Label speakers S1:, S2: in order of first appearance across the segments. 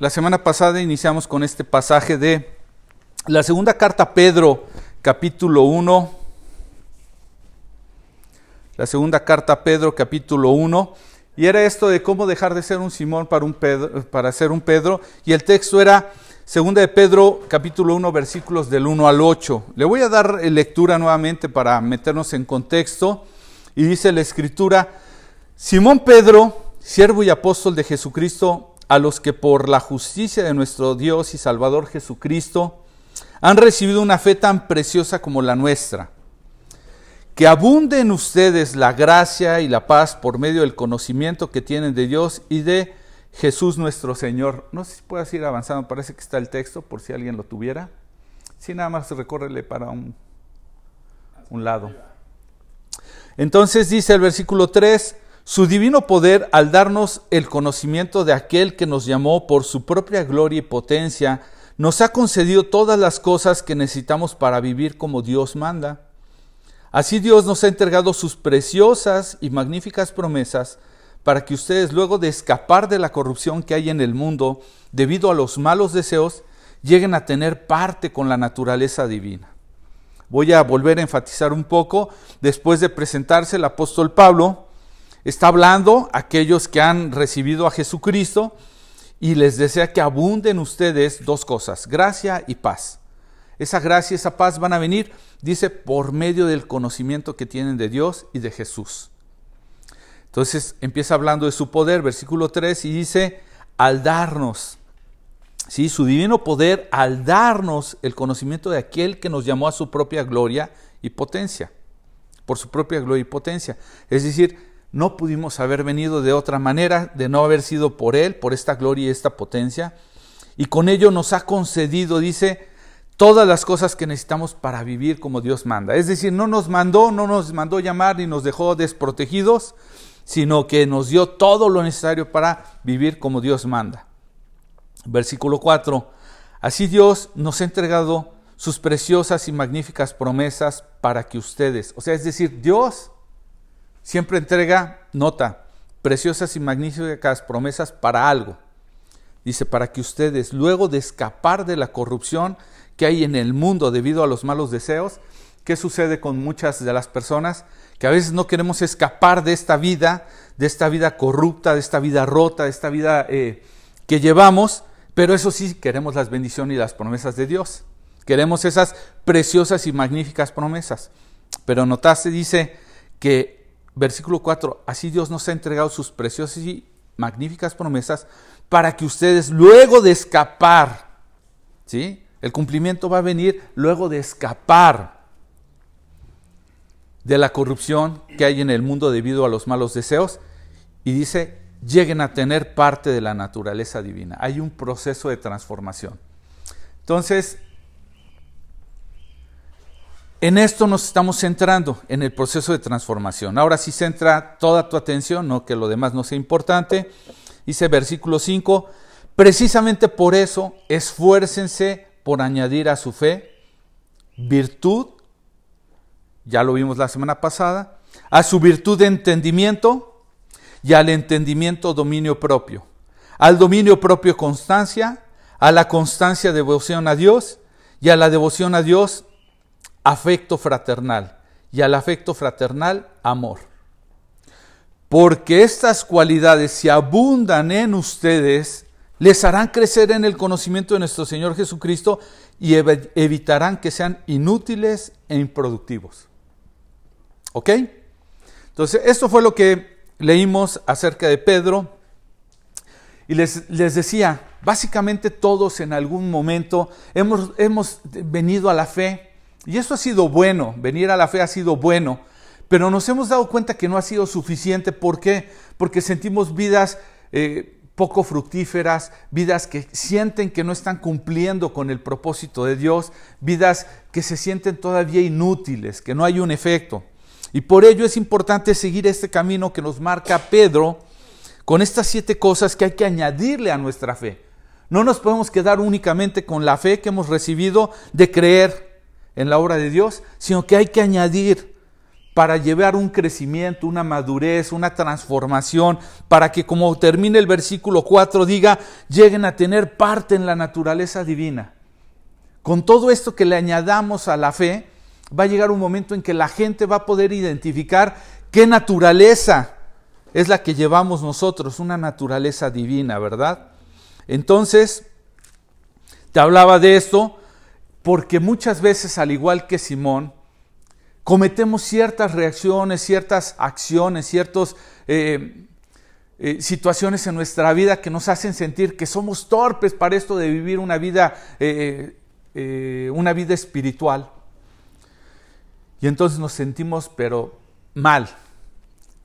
S1: La semana pasada iniciamos con este pasaje de la segunda carta Pedro, capítulo 1. La segunda carta Pedro, capítulo 1. Y era esto de cómo dejar de ser un Simón para, un Pedro, para ser un Pedro. Y el texto era segunda de Pedro, capítulo 1, versículos del 1 al 8. Le voy a dar lectura nuevamente para meternos en contexto. Y dice la escritura, Simón Pedro, siervo y apóstol de Jesucristo, a los que por la justicia de nuestro Dios y Salvador Jesucristo han recibido una fe tan preciosa como la nuestra. Que abunde en ustedes la gracia y la paz por medio del conocimiento que tienen de Dios y de Jesús nuestro Señor. No sé si puedes ir avanzando, parece que está el texto, por si alguien lo tuviera. Si nada más recórrele para un, un lado. Entonces dice el versículo 3, su divino poder al darnos el conocimiento de aquel que nos llamó por su propia gloria y potencia, nos ha concedido todas las cosas que necesitamos para vivir como Dios manda. Así Dios nos ha entregado sus preciosas y magníficas promesas para que ustedes, luego de escapar de la corrupción que hay en el mundo debido a los malos deseos, lleguen a tener parte con la naturaleza divina. Voy a volver a enfatizar un poco, después de presentarse el apóstol Pablo, Está hablando a aquellos que han recibido a Jesucristo y les desea que abunden ustedes dos cosas, gracia y paz. Esa gracia y esa paz van a venir, dice, por medio del conocimiento que tienen de Dios y de Jesús. Entonces empieza hablando de su poder, versículo 3, y dice, al darnos, ¿sí? su divino poder, al darnos el conocimiento de aquel que nos llamó a su propia gloria y potencia, por su propia gloria y potencia. Es decir, no pudimos haber venido de otra manera, de no haber sido por Él, por esta gloria y esta potencia. Y con ello nos ha concedido, dice, todas las cosas que necesitamos para vivir como Dios manda. Es decir, no nos mandó, no nos mandó llamar ni nos dejó desprotegidos, sino que nos dio todo lo necesario para vivir como Dios manda. Versículo 4. Así Dios nos ha entregado sus preciosas y magníficas promesas para que ustedes, o sea, es decir, Dios siempre entrega, nota, preciosas y magníficas promesas para algo. Dice, para que ustedes, luego de escapar de la corrupción que hay en el mundo debido a los malos deseos, ¿qué sucede con muchas de las personas? Que a veces no queremos escapar de esta vida, de esta vida corrupta, de esta vida rota, de esta vida eh, que llevamos, pero eso sí, queremos las bendiciones y las promesas de Dios. Queremos esas preciosas y magníficas promesas. Pero notaste, dice que versículo 4, así Dios nos ha entregado sus preciosas y magníficas promesas para que ustedes luego de escapar, ¿sí? El cumplimiento va a venir luego de escapar de la corrupción que hay en el mundo debido a los malos deseos y dice, lleguen a tener parte de la naturaleza divina. Hay un proceso de transformación. Entonces, en esto nos estamos centrando, en el proceso de transformación. Ahora sí centra toda tu atención, no que lo demás no sea importante. Dice versículo 5, precisamente por eso esfuércense por añadir a su fe virtud, ya lo vimos la semana pasada, a su virtud de entendimiento y al entendimiento dominio propio, al dominio propio constancia, a la constancia devoción a Dios y a la devoción a Dios afecto fraternal y al afecto fraternal amor. Porque estas cualidades, si abundan en ustedes, les harán crecer en el conocimiento de nuestro Señor Jesucristo y evitarán que sean inútiles e improductivos. ¿Ok? Entonces, esto fue lo que leímos acerca de Pedro. Y les, les decía, básicamente todos en algún momento hemos, hemos venido a la fe y eso ha sido bueno, venir a la fe ha sido bueno, pero nos hemos dado cuenta que no ha sido suficiente. ¿Por qué? Porque sentimos vidas eh, poco fructíferas, vidas que sienten que no están cumpliendo con el propósito de Dios, vidas que se sienten todavía inútiles, que no hay un efecto. Y por ello es importante seguir este camino que nos marca Pedro con estas siete cosas que hay que añadirle a nuestra fe. No nos podemos quedar únicamente con la fe que hemos recibido de creer, en la obra de Dios, sino que hay que añadir para llevar un crecimiento, una madurez, una transformación, para que como termine el versículo 4 diga, lleguen a tener parte en la naturaleza divina. Con todo esto que le añadamos a la fe, va a llegar un momento en que la gente va a poder identificar qué naturaleza es la que llevamos nosotros, una naturaleza divina, ¿verdad? Entonces, te hablaba de esto porque muchas veces, al igual que Simón, cometemos ciertas reacciones, ciertas acciones, ciertas eh, eh, situaciones en nuestra vida que nos hacen sentir que somos torpes para esto de vivir una vida, eh, una vida espiritual. Y entonces nos sentimos pero mal.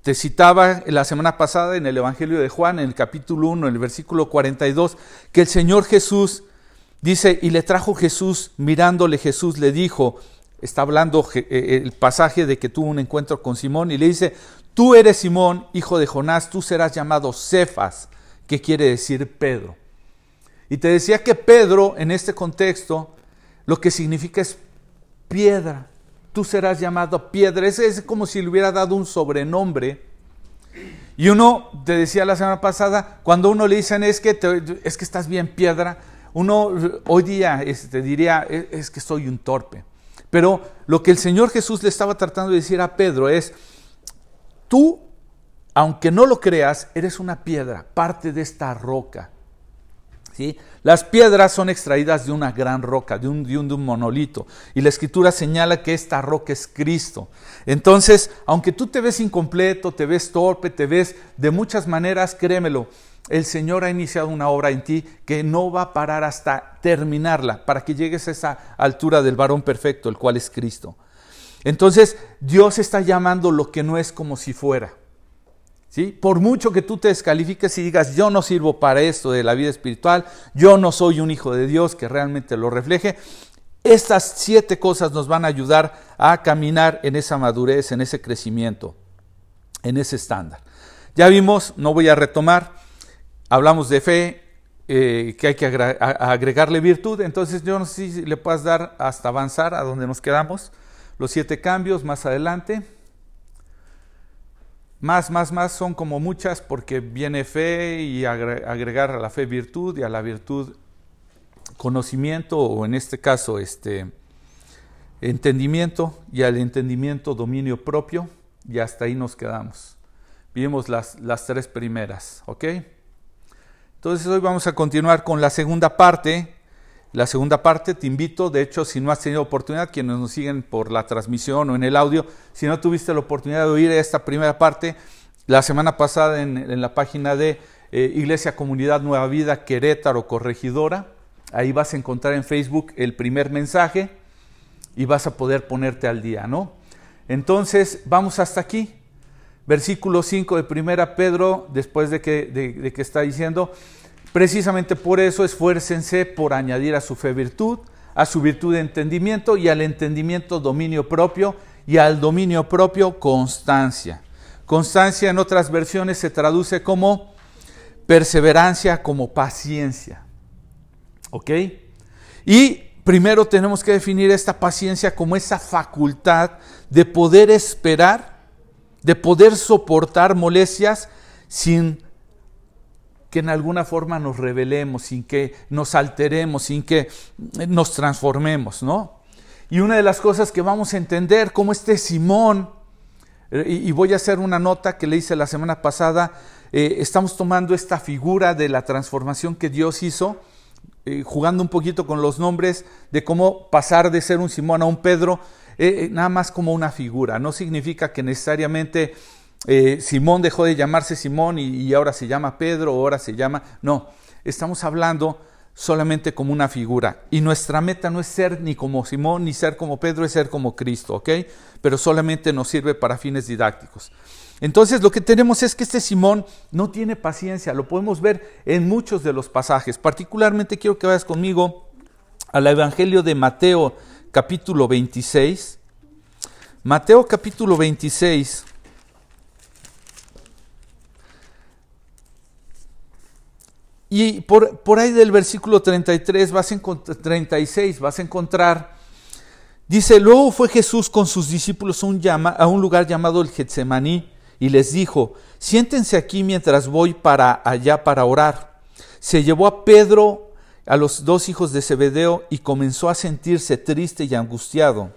S1: Te citaba la semana pasada en el Evangelio de Juan, en el capítulo 1, en el versículo 42, que el Señor Jesús dice, y le trajo Jesús, mirándole Jesús le dijo, está hablando eh, eh, el pasaje de que tuvo un encuentro con Simón y le dice, tú eres Simón, hijo de Jonás, tú serás llamado Cefas, que quiere decir Pedro. Y te decía que Pedro en este contexto lo que significa es piedra, tú serás llamado piedra, es como si le hubiera dado un sobrenombre. Y uno, te decía la semana pasada, cuando uno le dicen es que, es que estás bien piedra, uno hoy día te este, diría es que soy un torpe. Pero lo que el Señor Jesús le estaba tratando de decir a Pedro es, tú, aunque no lo creas, eres una piedra, parte de esta roca. ¿Sí? Las piedras son extraídas de una gran roca, de un, de, un, de un, monolito. Y la escritura señala que esta roca es Cristo. Entonces, aunque tú te ves incompleto, te ves torpe, te ves de muchas maneras, créemelo, el Señor ha iniciado una obra en ti que no va a parar hasta terminarla, para que llegues a esa altura del varón perfecto, el cual es Cristo. Entonces, Dios está llamando lo que no es como si fuera. ¿Sí? Por mucho que tú te descalifiques y digas, yo no sirvo para esto de la vida espiritual, yo no soy un hijo de Dios que realmente lo refleje, estas siete cosas nos van a ayudar a caminar en esa madurez, en ese crecimiento, en ese estándar. Ya vimos, no voy a retomar, hablamos de fe, eh, que hay que agregarle virtud, entonces yo no sé si le puedas dar hasta avanzar a donde nos quedamos, los siete cambios más adelante. Más, más, más son como muchas porque viene fe y agregar a la fe virtud y a la virtud conocimiento o en este caso este entendimiento y al entendimiento dominio propio y hasta ahí nos quedamos. Vimos las, las tres primeras, ¿ok? Entonces hoy vamos a continuar con la segunda parte. La segunda parte te invito, de hecho, si no has tenido oportunidad, quienes nos siguen por la transmisión o en el audio, si no tuviste la oportunidad de oír esta primera parte, la semana pasada en, la página de eh, Iglesia Comunidad Nueva Vida Querétaro Corregidora, ahí vas a encontrar en Facebook el primer mensaje y vas a poder ponerte al día, ¿no? Entonces, vamos hasta aquí versículo 5 de primera Pedro, después de que, de, que está diciendo, precisamente por eso esfuércense por añadir a su fe virtud, a su virtud de entendimiento y al entendimiento dominio propio y al dominio propio constancia. Constancia en otras versiones se traduce como perseverancia, como paciencia. ¿Ok? Y primero tenemos que definir esta paciencia como esa facultad de poder esperar de poder soportar molestias sin que en alguna forma nos revelemos, sin que nos alteremos, sin que nos transformemos, ¿no? Y una de las cosas que vamos a entender, como este Simón, eh, y voy a hacer una nota que le hice la semana pasada, eh, estamos tomando esta figura de la transformación que Dios hizo, eh, jugando un poquito con los nombres de cómo pasar de ser un Simón a un Pedro, eh, eh, nada más como una figura. No significa que necesariamente eh, Simón dejó de llamarse Simón y, ahora se llama Pedro o ahora se llama... No, estamos hablando solamente como una figura. Y nuestra meta no es ser ni como Simón ni ser como Pedro, es ser como Cristo, ¿ok? Pero solamente nos sirve para fines didácticos. Entonces lo que tenemos es que este Simón no tiene paciencia, lo podemos ver en muchos de los pasajes. Particularmente quiero que vayas conmigo al Evangelio de Mateo capítulo 26. Mateo capítulo 26. Y por, por, ahí del versículo 33 vas a 36 vas a encontrar Dice, luego fue Jesús con sus discípulos a un, a un lugar llamado el Getsemaní y les dijo, siéntense aquí mientras voy para allá para orar. Se llevó a Pedro, a los dos hijos de Zebedeo, y comenzó a sentirse triste y angustiado.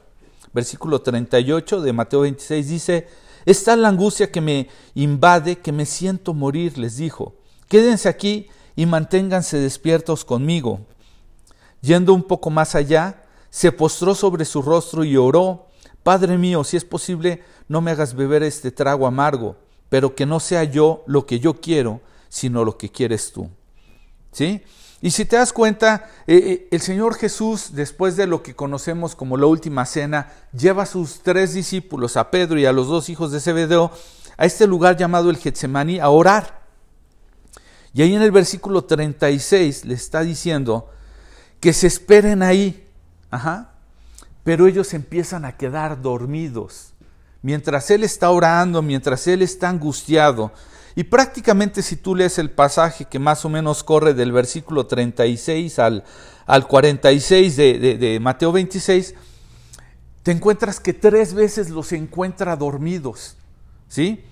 S1: Versículo 38 de Mateo 26 dice, Está la angustia que me invade, que me siento morir, les dijo. Quédense aquí y manténganse despiertos conmigo. Yendo un poco más allá, se postró sobre su rostro y oró, Padre mío, si es posible, no me hagas beber este trago amargo, pero que no sea yo lo que yo quiero, sino lo que quieres tú. ¿Sí? Y si te das cuenta, eh, eh, el Señor Jesús, después de lo que conocemos como la última cena, lleva a sus tres discípulos, a Pedro y a los dos hijos de Zebedeo, a este lugar llamado el Getsemaní, a orar. Y ahí en el versículo 36 le está diciendo que se esperen ahí, Ajá. Pero ellos empiezan a quedar dormidos. Mientras él está orando, mientras él está angustiado. Y prácticamente si tú lees el pasaje que más o menos corre del versículo 36 al, al 46 de, de, Mateo 26, te encuentras que tres veces los encuentra dormidos. ¿Sí?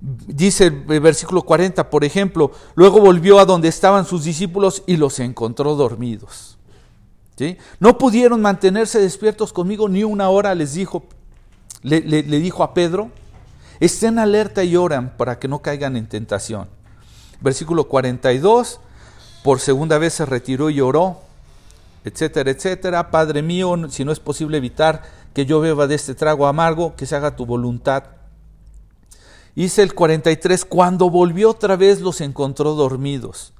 S1: Dice el versículo 40, por ejemplo, luego volvió a donde estaban sus discípulos y los encontró dormidos. No pudieron mantenerse despiertos conmigo ni una hora, les dijo, le, dijo a Pedro, estén alerta y oran para que no caigan en tentación. Versículo 42, por segunda vez se retiró y oró, etcétera, etcétera. Padre mío, si no es posible evitar que yo beba de este trago amargo, que se haga tu voluntad. Hice el 43, cuando volvió otra vez los encontró dormidos,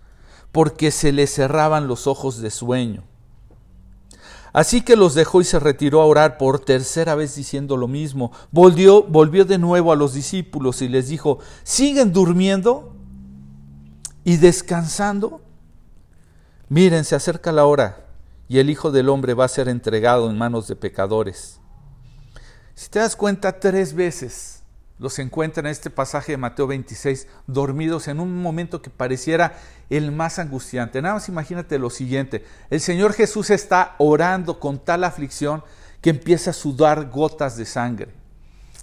S1: porque se les cerraban los ojos de sueño. Así que los dejó y se retiró a orar por tercera vez diciendo lo mismo. Volvió, volvió de nuevo a los discípulos y les dijo, ¿siguen durmiendo y descansando? Miren, se acerca la hora y el Hijo del Hombre va a ser entregado en manos de pecadores. Si te das cuenta, tres veces los encuentra en este pasaje de Mateo 26 dormidos en un momento que pareciera el más angustiante. Nada más imagínate lo siguiente, el Señor Jesús está orando con tal aflicción que empieza a sudar gotas de sangre.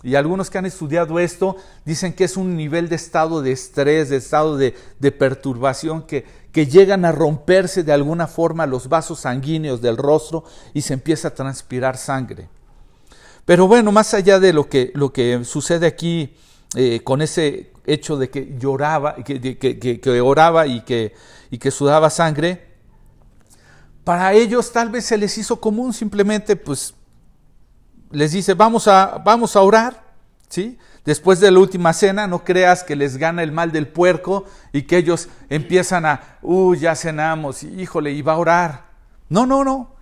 S1: Y algunos que han estudiado esto dicen que es un nivel de estado de estrés, de estado de, de perturbación, que, que llegan a romperse de alguna forma los vasos sanguíneos del rostro y se empieza a transpirar sangre. Pero bueno, más allá de lo que, lo que sucede aquí eh, con ese hecho de que lloraba, que, que, oraba y que, y que sudaba sangre, para ellos tal vez se les hizo común simplemente, pues, les dice, vamos a, vamos a orar, ¿sí? Después de la última cena, no creas que les gana el mal del puerco y que ellos empiezan a, uy, ya cenamos, híjole, y va a orar. No, no, no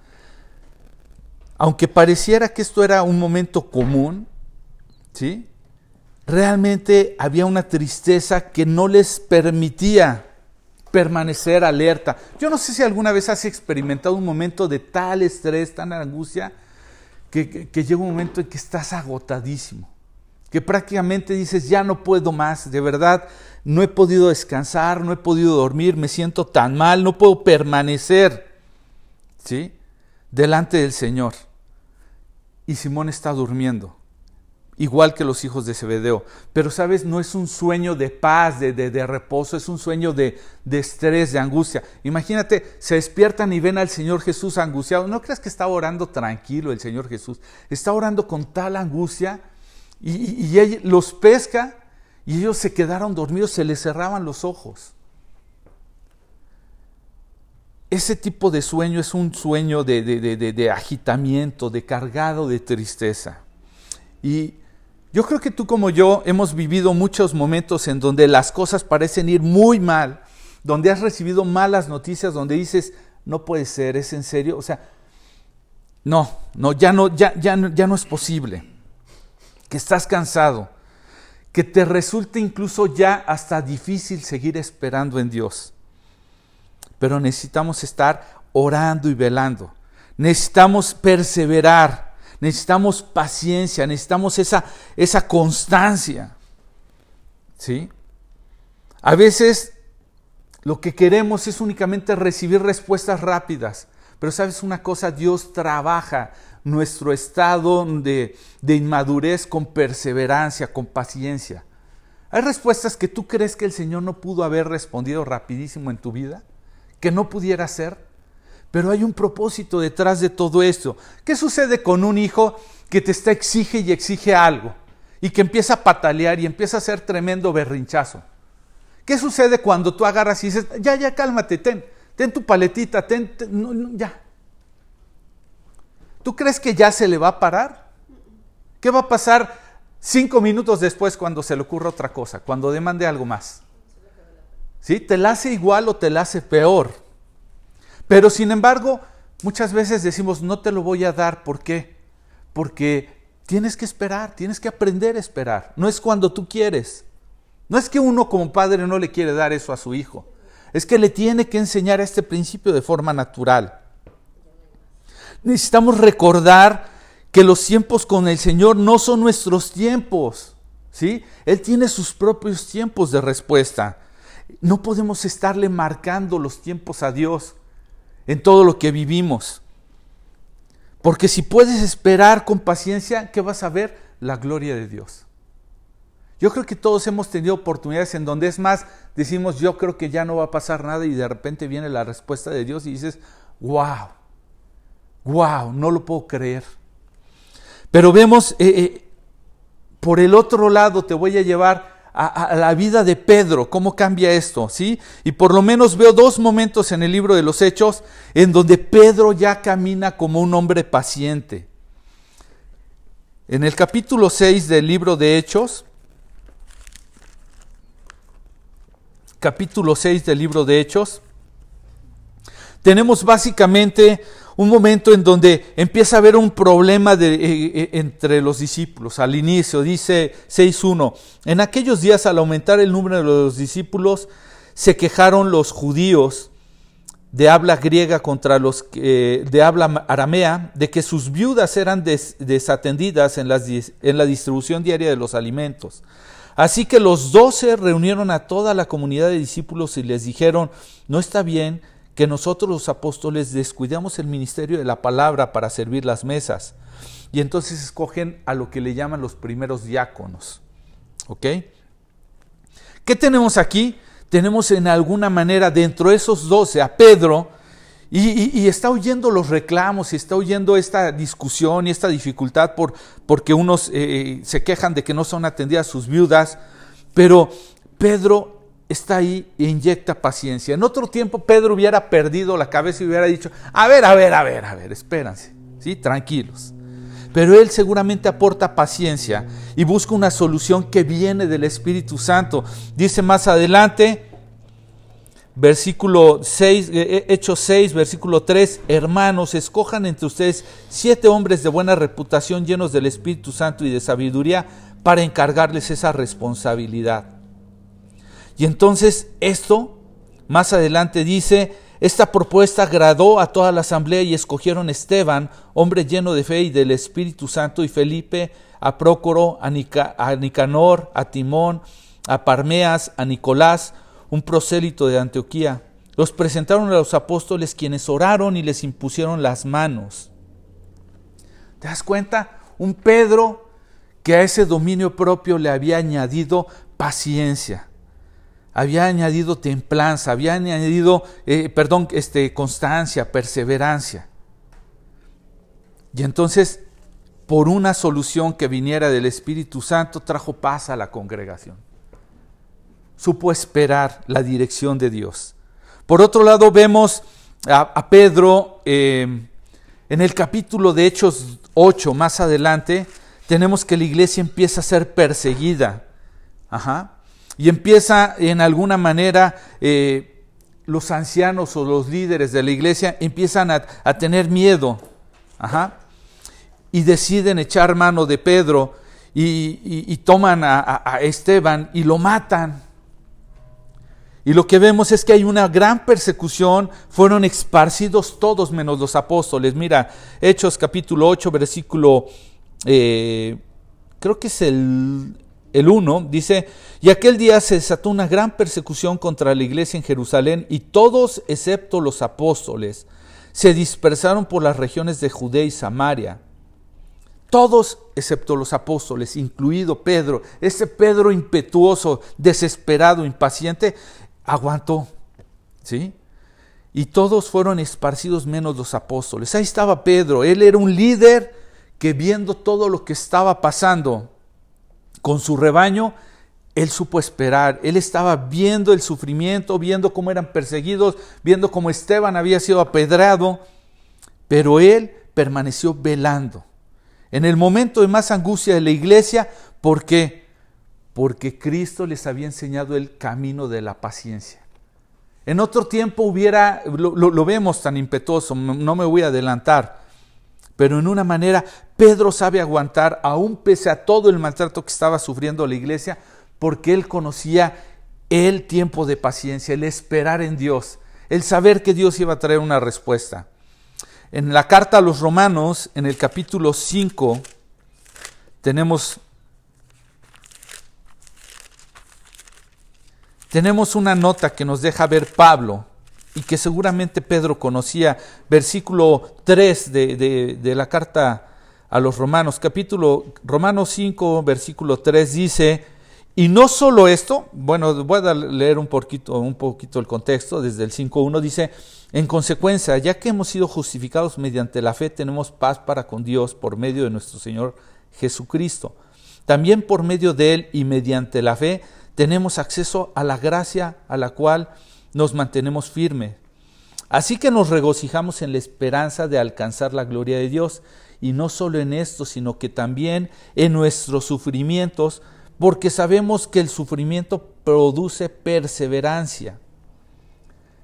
S1: aunque pareciera que esto era un momento común, ¿sí? realmente había una tristeza que no les permitía permanecer alerta. Yo no sé si alguna vez has experimentado un momento de tal estrés, tan angustia, que, llega un momento en que estás agotadísimo, que prácticamente dices, ya no puedo más, de verdad, no he podido descansar, no he podido dormir, me siento tan mal, no puedo permanecer, ¿sí? Delante del Señor y Simón está durmiendo, igual que los hijos de Zebedeo. Pero, ¿sabes? No es un sueño de paz, de, de, reposo, es un sueño de, de, estrés, de angustia. Imagínate, se despiertan y ven al Señor Jesús angustiado. No creas que está orando tranquilo el Señor Jesús, está orando con tal angustia y, y, los pesca y ellos se quedaron dormidos, se les cerraban los ojos. Ese tipo de sueño es un sueño de, de, agitamiento, de cargado de tristeza. Y yo creo que tú como yo hemos vivido muchos momentos en donde las cosas parecen ir muy mal, donde has recibido malas noticias, donde dices, no puede ser, es en serio, o sea, no, no, ya no, ya, ya, ya no es posible, que estás cansado, que te resulta incluso ya hasta difícil seguir esperando en Dios pero necesitamos estar orando y velando. Necesitamos perseverar, necesitamos paciencia, necesitamos esa, esa constancia. ¿Sí? A veces lo que queremos es únicamente recibir respuestas rápidas, Pero sabes una cosa, Dios trabaja nuestro estado de, de inmadurez con perseverancia, con paciencia. Hay respuestas que tú crees que el Señor no pudo haber respondido rapidísimo en tu vida, que no pudiera ser, pero hay un propósito detrás de todo esto. ¿Qué sucede con un hijo que te está exige y exige algo y que empieza a patalear y empieza a hacer tremendo berrinchazo? ¿Qué sucede cuando tú agarras y dices, ya, ya, cálmate, ten, ten tu paletita, ten, ya? ¿Tú crees que ya se le va a parar? ¿Qué va a pasar cinco minutos después cuando se le ocurra otra cosa, cuando demande algo más. Te la hace igual o te la hace peor. Pero sin embargo, muchas veces decimos, no te lo voy a dar. ¿Por qué? Porque tienes que esperar, tienes que aprender a esperar. No es cuando tú quieres. No es que uno como padre no le quiere dar eso a su hijo. Es que le tiene que enseñar este principio de forma natural. Necesitamos recordar que los tiempos con el Señor no son nuestros tiempos, ¿sí? Él tiene sus propios tiempos de respuesta. No podemos estarle marcando los tiempos a Dios en todo lo que vivimos. Porque si puedes esperar con paciencia, ¿qué vas a ver? La gloria de Dios. Yo creo que todos hemos tenido oportunidades en donde es más, decimos, yo creo que ya no va a pasar nada y de repente viene la respuesta de Dios y dices, wow, wow, no lo puedo creer. Pero vemos, eh, eh, por el otro lado te voy a llevar a, la vida de Pedro, cómo cambia esto, ¿sí? Y por lo menos veo dos momentos en el libro de los Hechos en donde Pedro ya camina como un hombre paciente. En el capítulo 6 del libro de Hechos, capítulo 6 del libro de Hechos, tenemos básicamente un momento en donde empieza a haber un problema eh, eh, entre los discípulos. Al inicio dice 6.1, en aquellos días al aumentar el número de los discípulos, se quejaron los judíos de habla griega contra los de habla aramea, de que sus viudas eran desatendidas en, en la distribución diaria de los alimentos. Así que los doce reunieron a toda la comunidad de discípulos y les dijeron, no está bien que nosotros los apóstoles descuidamos el ministerio de la palabra para servir las mesas. Y entonces escogen a lo que le llaman los primeros diáconos. ¿Ok? ¿Qué tenemos aquí? Tenemos en alguna manera dentro de esos doce a Pedro y, está oyendo los reclamos y está oyendo esta discusión y esta dificultad por, porque unos eh, eh, se quejan de que no son atendidas sus viudas. Pero Pedro está ahí e inyecta paciencia. En otro tiempo Pedro hubiera perdido la cabeza y hubiera dicho, a ver, a ver, a ver, a ver, espérense, ¿sí? tranquilos. Pero él seguramente aporta paciencia y busca una solución que viene del Espíritu Santo. Dice más adelante, versículo 6, eh, eh, Hechos 6, versículo 3, hermanos, escojan entre ustedes siete hombres de buena reputación llenos del Espíritu Santo y de sabiduría para encargarles esa responsabilidad. Y entonces esto, más adelante dice, esta propuesta agradó a toda la asamblea y escogieron Esteban, hombre lleno de fe y del Espíritu Santo, y Felipe, a Prócoro, a, Nicanor, a Timón, a Parmeas, a Nicolás, un prosélito de Antioquía. Los presentaron a los apóstoles quienes oraron y les impusieron las manos. ¿Te das cuenta? Un Pedro que a ese dominio propio le había añadido paciencia había añadido templanza, había añadido, eh, perdón, este, constancia, perseverancia. Y entonces, por una solución que viniera del Espíritu Santo, trajo paz a la congregación. Supo esperar la dirección de Dios. Por otro lado, vemos a, Pedro eh, en el capítulo de Hechos 8, más adelante, tenemos que la iglesia empieza a ser perseguida. Ajá y empieza en alguna manera eh, los ancianos o los líderes de la iglesia empiezan a, tener miedo y deciden echar mano de Pedro y, toman a, Esteban y lo matan. Y lo que vemos es que hay una gran persecución, fueron esparcidos todos menos los apóstoles. Mira, Hechos capítulo 8, versículo, eh, creo que es el, el 1 dice, y aquel día se desató una gran persecución contra la iglesia en Jerusalén y todos, excepto los apóstoles, se dispersaron por las regiones de Judea y Samaria. Todos, excepto los apóstoles, incluido Pedro, ese Pedro impetuoso, desesperado, impaciente, aguantó. ¿Sí? Y todos fueron esparcidos menos los apóstoles. Ahí estaba Pedro, él era un líder que viendo todo lo que estaba pasando con su rebaño, él supo esperar, él estaba viendo el sufrimiento, viendo cómo eran perseguidos, viendo cómo Esteban había sido apedrado, pero él permaneció velando. En el momento de más angustia de la iglesia, ¿por qué? Porque Cristo les había enseñado el camino de la paciencia. En otro tiempo hubiera, lo, lo vemos tan impetuoso, no me voy a adelantar, pero en una manera Pedro sabe aguantar, aún pese a todo el maltrato que estaba sufriendo la iglesia, porque él conocía el tiempo de paciencia, el esperar en Dios, el saber que Dios iba a traer una respuesta. En la carta a los romanos, en el capítulo 5, tenemos, tenemos una nota que nos deja ver Pablo y que seguramente Pedro conocía, versículo 3 de, de la carta a los romanos, capítulo Romanos 5, versículo 3 dice, y no solo esto, bueno, voy a leer un poquito, un poquito el contexto, desde el 5.1 dice, en consecuencia, ya que hemos sido justificados mediante la fe, tenemos paz para con Dios por medio de nuestro Señor Jesucristo. También por medio de Él y mediante la fe tenemos acceso a la gracia a la cual nos mantenemos firmes. Así que nos regocijamos en la esperanza de alcanzar la gloria de Dios, y no solo en esto, sino que también en nuestros sufrimientos, porque sabemos que el sufrimiento produce perseverancia.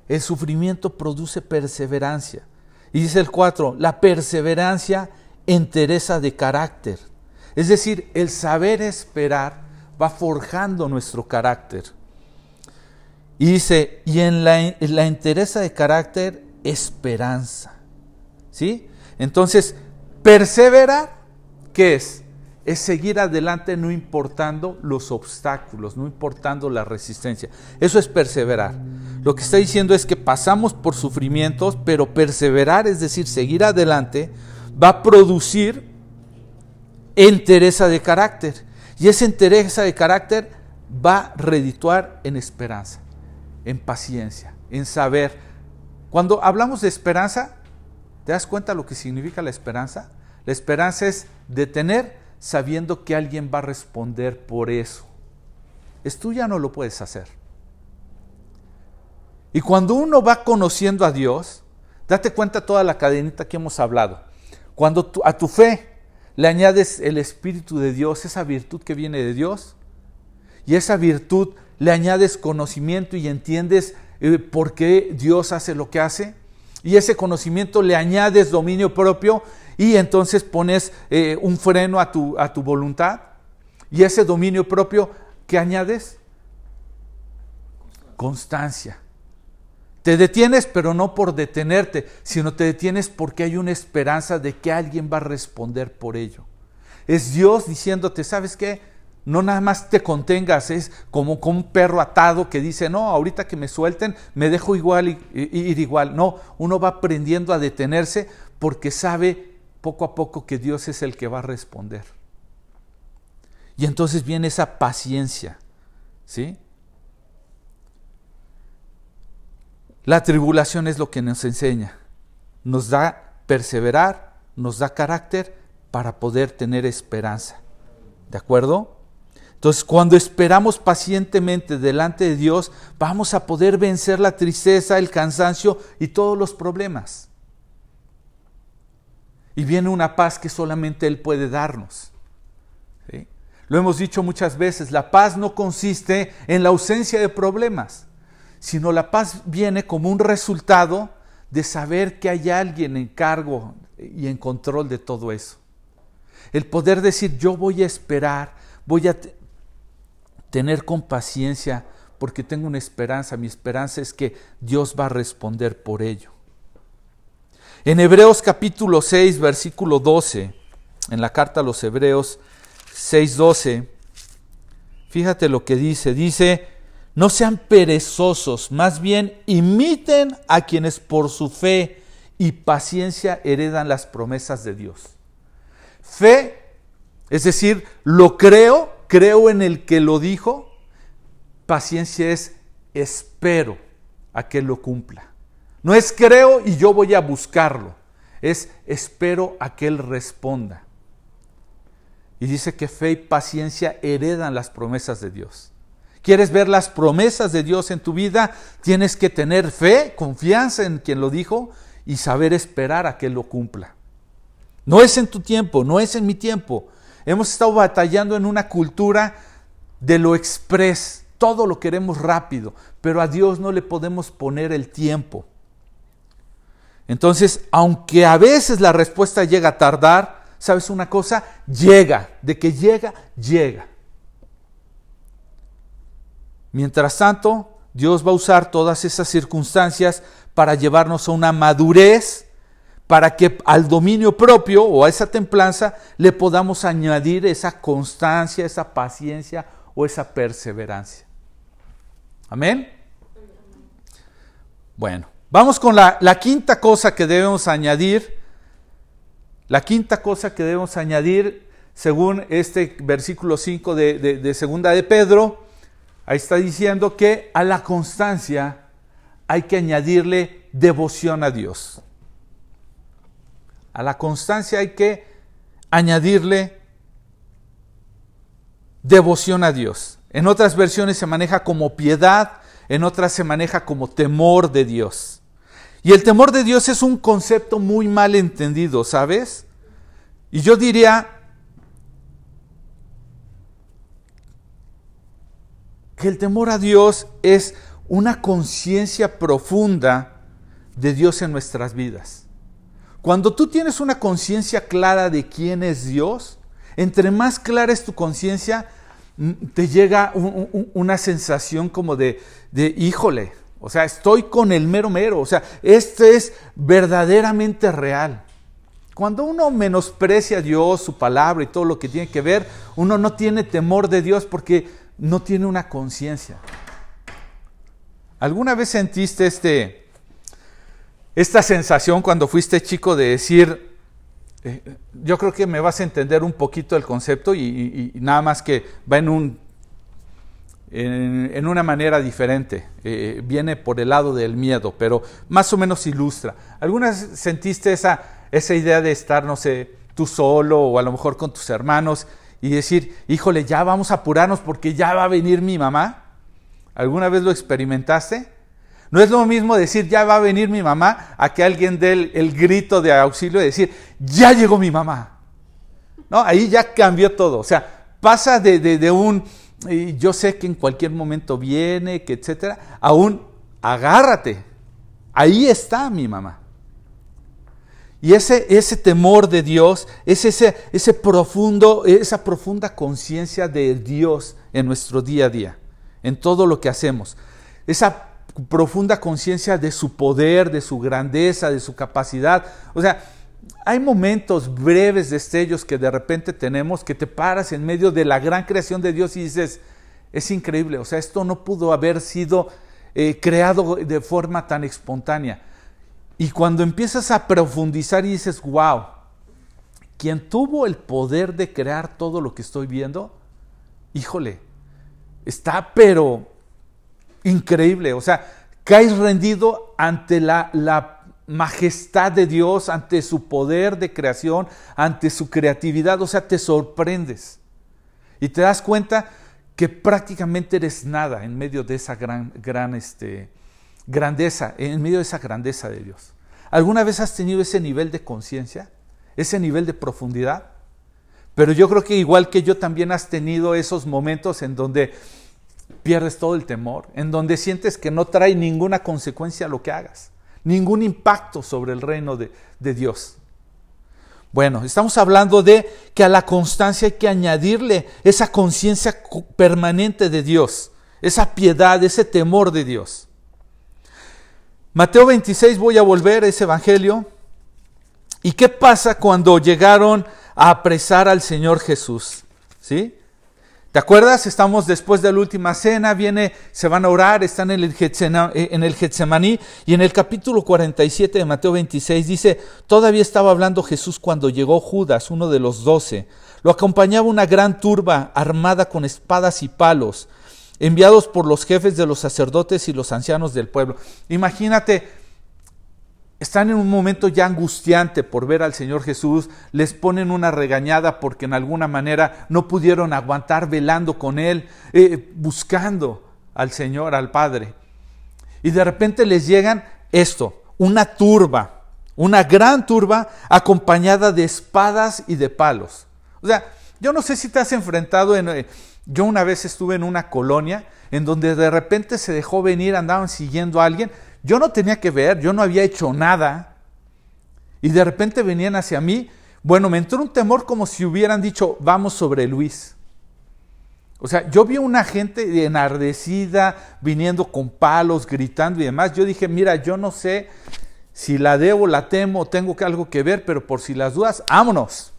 S1: El sufrimiento produce perseverancia. Y dice el 4, la perseverancia entereza de carácter. Es decir, el saber esperar va forjando nuestro carácter. Y dice, y en la, en la entereza de carácter, esperanza. ¿Sí? Entonces, perseverar, ¿qué es? es seguir adelante no importando los obstáculos, no importando la resistencia. Eso es perseverar. Lo que está diciendo es que pasamos por sufrimientos, pero perseverar, es decir, seguir adelante, va a producir entereza de carácter. Y esa entereza de carácter va a redituar en esperanza, en paciencia, en saber. Cuando hablamos de esperanza, ¿te das cuenta lo que significa la esperanza? La esperanza es detener sabiendo que alguien va a responder por eso. Es tú ya no lo puedes hacer. Y cuando uno va conociendo a Dios, date cuenta toda la cadenita que hemos hablado. Cuando a tu fe le añades el Espíritu de Dios, esa virtud que viene de Dios, y esa virtud le añades conocimiento y entiendes eh, por qué Dios hace lo que hace, y ese conocimiento le añades dominio propio y entonces pones eh, un freno a tu, a tu voluntad. Y ese dominio propio, ¿qué añades? Constancia. Te detienes, pero no por detenerte, sino te detienes porque hay una esperanza de que alguien va a responder por ello. Es Dios diciéndote, ¿sabes qué? No nada más te contengas, es como, como un perro atado que dice, no, ahorita que me suelten, me dejo igual y, ir igual. No, uno va aprendiendo a detenerse porque sabe poco a poco que Dios es el que va a responder. Y entonces viene esa paciencia, ¿sí? La tribulación es lo que nos enseña. Nos da perseverar, nos da carácter para poder tener esperanza. ¿De acuerdo? Entonces, cuando esperamos pacientemente delante de Dios, vamos a poder vencer la tristeza, el cansancio y todos los problemas. Y viene una paz que solamente Él puede darnos. Lo hemos dicho muchas veces, la paz no consiste en la ausencia de problemas, sino la paz viene como un resultado de saber que hay alguien en cargo y en control de todo eso. El poder decir, yo voy a esperar, voy a tener con paciencia porque tengo una esperanza. Mi esperanza es que Dios va a responder por ello. En Hebreos capítulo 6, versículo 12, en la carta a los Hebreos 6, 12, fíjate lo que dice. Dice, no sean perezosos, más bien imiten a quienes por su fe y paciencia heredan las promesas de Dios. Fe, es decir, lo creo, creo en el que lo dijo. Paciencia es espero a que lo cumpla. No es creo y yo voy a buscarlo. Es espero a que Él responda. Y dice que fe y paciencia heredan las promesas de Dios. ¿Quieres ver las promesas de Dios en tu vida? Tienes que tener fe, confianza en quien lo dijo y saber esperar a que lo cumpla. No es en tu tiempo, no es en mi tiempo. Hemos estado batallando en una cultura de lo express. Todo lo queremos rápido, pero a Dios no le podemos poner el tiempo. Entonces, aunque a veces la respuesta llega a tardar, ¿sabes una cosa? Llega, de que llega, llega. Mientras tanto, Dios va a usar todas esas circunstancias para llevarnos a una madurez, para que al dominio propio o a esa templanza le podamos añadir esa constancia, esa paciencia o esa perseverancia. Amén. Bueno, vamos con la, quinta cosa que debemos añadir. La quinta cosa que debemos añadir, según este versículo 5 de, de segunda de Pedro, Ahí está diciendo que a la constancia hay que añadirle devoción a Dios. A la constancia hay que añadirle devoción a Dios. En otras versiones se maneja como piedad, en otras se maneja como temor de Dios. Y el temor de Dios es un concepto muy mal entendido, ¿sabes? Y yo diría, que el temor a Dios es una conciencia profunda de Dios en nuestras vidas. Cuando tú tienes una conciencia clara de quién es Dios, entre más clara es tu conciencia, mm, te llega una sensación como de, de, híjole, o sea, estoy con el mero mero, o sea, este es verdaderamente real. Cuando uno menosprecia a Dios, su palabra y todo lo que tiene que ver, uno no tiene temor de Dios porque no tiene una conciencia. ¿Alguna vez sentiste este, esta sensación cuando fuiste chico de decir, eh, yo creo que me vas a entender un poquito el concepto y, nada más que va en, un, en, una manera diferente, eh, viene por el lado del miedo, pero más o menos ilustra. ¿Alguna sentiste esa, esa idea de estar, no sé, tú solo o a lo mejor con tus hermanos y decir, híjole, ya vamos a apurarnos porque ya va a venir mi mamá? ¿Alguna vez lo experimentaste? No es lo mismo decir, ya va a venir mi mamá, a que alguien dé el, grito de auxilio y decir, ya llegó mi mamá. ¿No? Ahí ya cambió todo. O sea, pasa de, de un, yo sé que en cualquier momento viene, que etcétera, a un, agárrate. Ahí está mi mamá. Y ese, ese temor de Dios es ese, ese profundo, esa profunda conciencia de Dios en nuestro día a día, en todo lo que hacemos. Esa profunda conciencia de su poder, de su grandeza, de su capacidad. O sea, hay momentos breves, destellos que de repente tenemos que te paras en medio de la gran creación de Dios y dices, es increíble, o sea, esto no pudo haber sido eh, creado de forma tan espontánea. Y cuando empiezas a profundizar y dices, wow, quien tuvo el poder de crear todo lo que estoy viendo, híjole, está pero increíble. O sea, caes rendido ante la, la majestad de Dios, ante su poder de creación, ante su creatividad. O sea, te sorprendes. Y te das cuenta que prácticamente eres nada en medio de esa gran, gran este, grandeza, en medio de esa grandeza de Dios. ¿Alguna vez has tenido ese nivel de conciencia? ¿Ese nivel de profundidad? Pero yo creo que igual que yo también has tenido esos momentos en donde pierdes todo el temor, en donde sientes que no trae ninguna consecuencia lo que hagas, ningún impacto sobre el reino de, de Dios. Bueno, estamos hablando de que a la constancia hay que añadirle esa conciencia permanente de Dios, esa piedad, ese temor de Dios. Mateo 26, voy a volver a ese evangelio. ¿Y qué pasa cuando llegaron a apresar al Señor Jesús? ¿Sí? ¿Te acuerdas? Estamos después de la última cena, viene, se van a orar, están en el, el Getsemaní y en el capítulo 47 de Mateo 26 dice, todavía estaba hablando Jesús cuando llegó Judas, uno de los doce. Lo acompañaba una gran turba armada con espadas y palos, enviados por los jefes de los sacerdotes y los ancianos del pueblo. Imagínate, están en un momento ya angustiante por ver al Señor Jesús, les ponen una regañada porque en alguna manera no pudieron aguantar velando con Él, eh, buscando al Señor, al Padre. Y de repente les llegan esto, una turba, una gran turba acompañada de espadas y de palos. O sea, yo no sé si te has enfrentado en... Eh, yo una vez estuve en una colonia en donde de repente se dejó venir, andaban siguiendo a alguien, yo no tenía que ver, yo no había hecho nada. Y de repente venían hacia mí. Bueno, me entró un temor como si hubieran dicho, vamos sobre Luis. O sea, yo vi una gente enardecida, viniendo con palos, gritando y demás. Yo dije, mira, yo no sé si la debo, la temo, tengo algo que ver, pero por si las dudas, vámonos.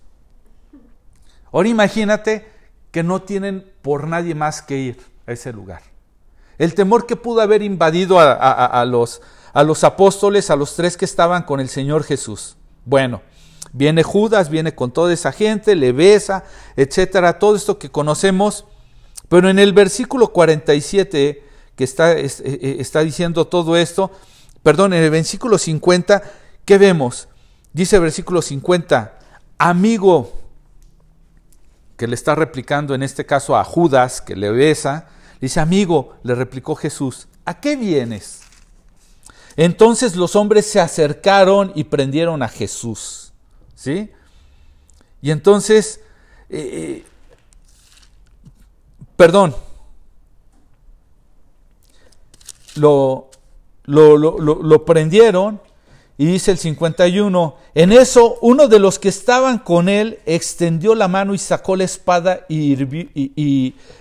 S1: Ahora imagínate que no tienen por nadie más que ir a ese lugar. El temor que pudo haber invadido a, los, a los apóstoles, a los tres que estaban con el Señor Jesús. Bueno, viene Judas, viene con toda esa gente, le besa, etcétera, todo esto que conocemos. Pero en el versículo 47, que está, eh, eh, está diciendo todo esto, perdón, en el versículo 50, ¿qué vemos? Dice el versículo 50, amigo, que le está replicando en este caso a Judas, que le besa, Dice, amigo, le replicó Jesús, ¿a qué vienes? Entonces los hombres se acercaron y prendieron a Jesús. ¿Sí? Y entonces, eh, eh, perdón, lo, lo, lo, lo prendieron y dice el 51, en eso uno de los que estaban con él extendió la mano y sacó la espada y,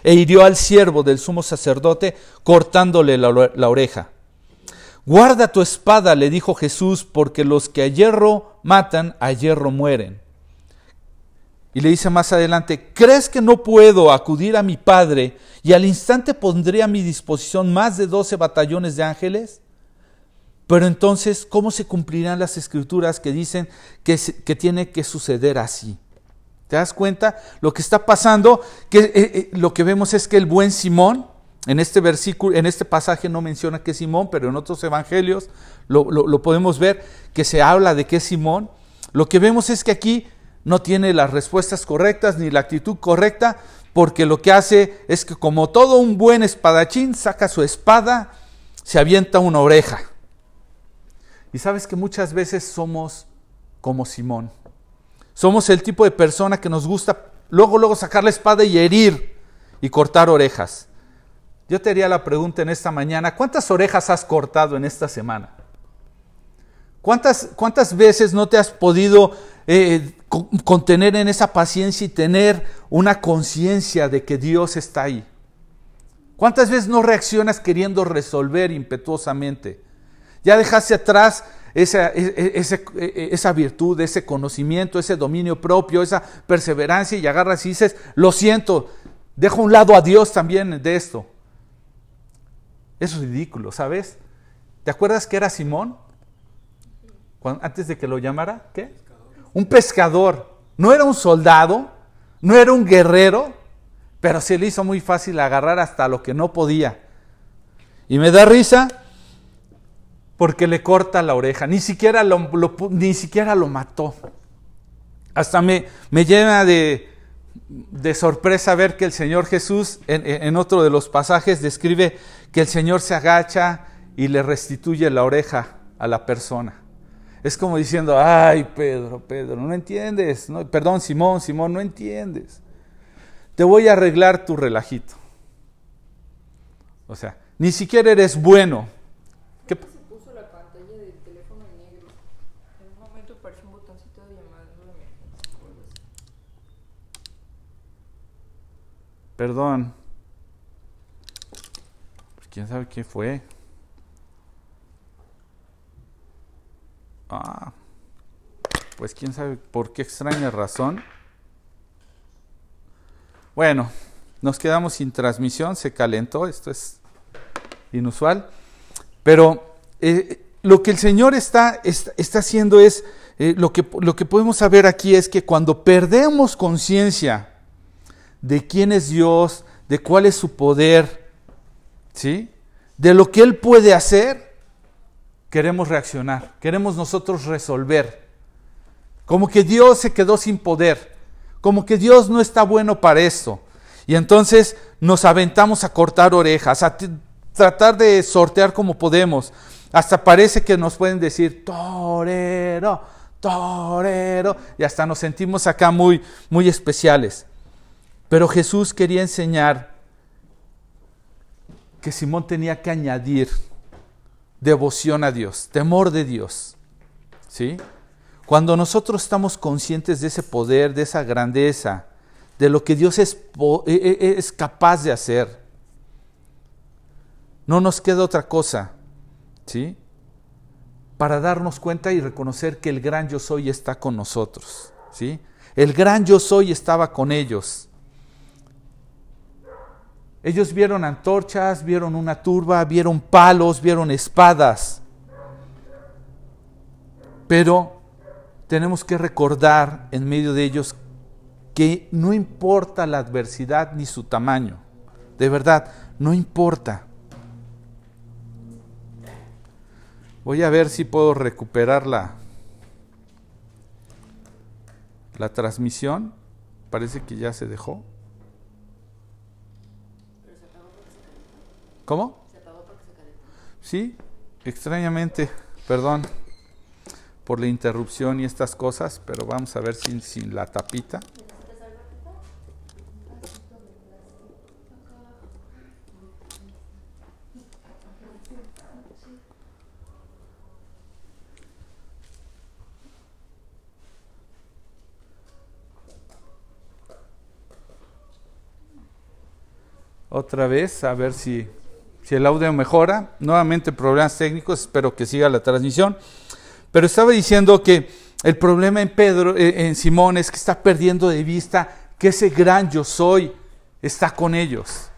S1: e hirió al siervo del sumo sacerdote cortándole la, la oreja. Guarda tu espada, le dijo Jesús, porque los que a hierro matan, a hierro mueren. Y le dice más adelante, ¿crees que no puedo acudir a mi Padre y al instante pondré a mi disposición más de doce batallones de ángeles? Pero entonces, ¿cómo se cumplirán las escrituras que dicen que, tiene que suceder así? ¿Te das cuenta? Lo que está pasando, que eh, eh, lo que vemos es que el buen Simón, en este versículo, en este pasaje no menciona que es Simón, pero en otros evangelios lo, lo podemos ver que se habla de que es Simón. Lo que vemos es que aquí no tiene las respuestas correctas ni la actitud correcta, porque lo que hace es que como todo un buen espadachín saca su espada, se avienta una oreja. Y sabes que muchas veces somos como Simón. Somos el tipo de persona que nos gusta luego, luego sacar la espada y herir y cortar orejas. Yo te haría la pregunta en esta mañana, ¿cuántas orejas has cortado en esta semana? ¿Cuántas, cuántas veces no te has podido eh, contener en esa paciencia y tener una conciencia de que Dios está ahí? ¿Cuántas veces no reaccionas queriendo resolver impetuosamente? Ya dejaste atrás esa, e, e, e, esa, virtud, ese conocimiento, ese dominio propio, esa perseverancia y agarras y dices, lo siento, dejo un lado a Dios también de esto. Es ridículo, ¿sabes? ¿Te acuerdas que era Simón? antes de que lo llamara, ¿qué? Un pescador. No era un soldado, no era un guerrero, pero se le hizo muy fácil agarrar hasta lo que no podía. Y me da risa porque le corta la oreja, ni siquiera lo, ni siquiera lo mató. Hasta me, me llena de, de, sorpresa ver que el Señor Jesús en, en, otro de los pasajes describe que el Señor se agacha y le restituye la oreja a la persona. Es como diciendo, ay Pedro, Pedro, no entiendes, no, perdón Simón, Simón, no entiendes. Te voy a arreglar tu relajito. O sea, ni siquiera eres bueno. Perdón. Pues quién sabe qué fue. Ah. Pues quién sabe por qué extraña razón. Bueno, nos quedamos sin transmisión, se calentó, esto es inusual. Pero eh, lo que el Señor está, está, haciendo es, eh, lo, que, lo que podemos saber aquí es que cuando perdemos conciencia de quién es Dios, de cuál es su poder, ¿sí? de lo que Él puede hacer, queremos reaccionar, queremos nosotros resolver. Como que Dios se quedó sin poder, como que Dios no está bueno para esto. Y entonces nos aventamos a cortar orejas, a tratar de sortear como podemos. Hasta parece que nos pueden decir, torero, torero, y hasta nos sentimos acá muy, muy especiales. Pero Jesús quería enseñar que Simón tenía que añadir devoción a Dios, temor de Dios. ¿Sí? Cuando nosotros estamos conscientes de ese poder, de esa grandeza, de lo que Dios es, e, e, e, capaz de hacer, no nos queda otra cosa, ¿sí? Para darnos cuenta y reconocer que el gran yo soy está con nosotros, ¿sí? El gran yo soy estaba con ellos. Ellos vieron antorchas, vieron una turba, vieron palos, vieron espadas. Pero tenemos que recordar en medio de ellos que no importa la adversidad ni su tamaño. De verdad, no importa. Voy a ver si puedo recuperar la, la transmisión. Parece que ya se dejó. ¿Cómo? Sí, extrañamente, perdón por la interrupción y estas cosas, pero vamos a ver sin, sin la tapita. Otra vez, a ver si si el audio mejora. Nuevamente problemas técnicos, espero que siga la transmisión. Pero estaba diciendo que el problema en Pedro, eh, en Simón, es que está perdiendo de vista que ese gran yo soy está con ellos.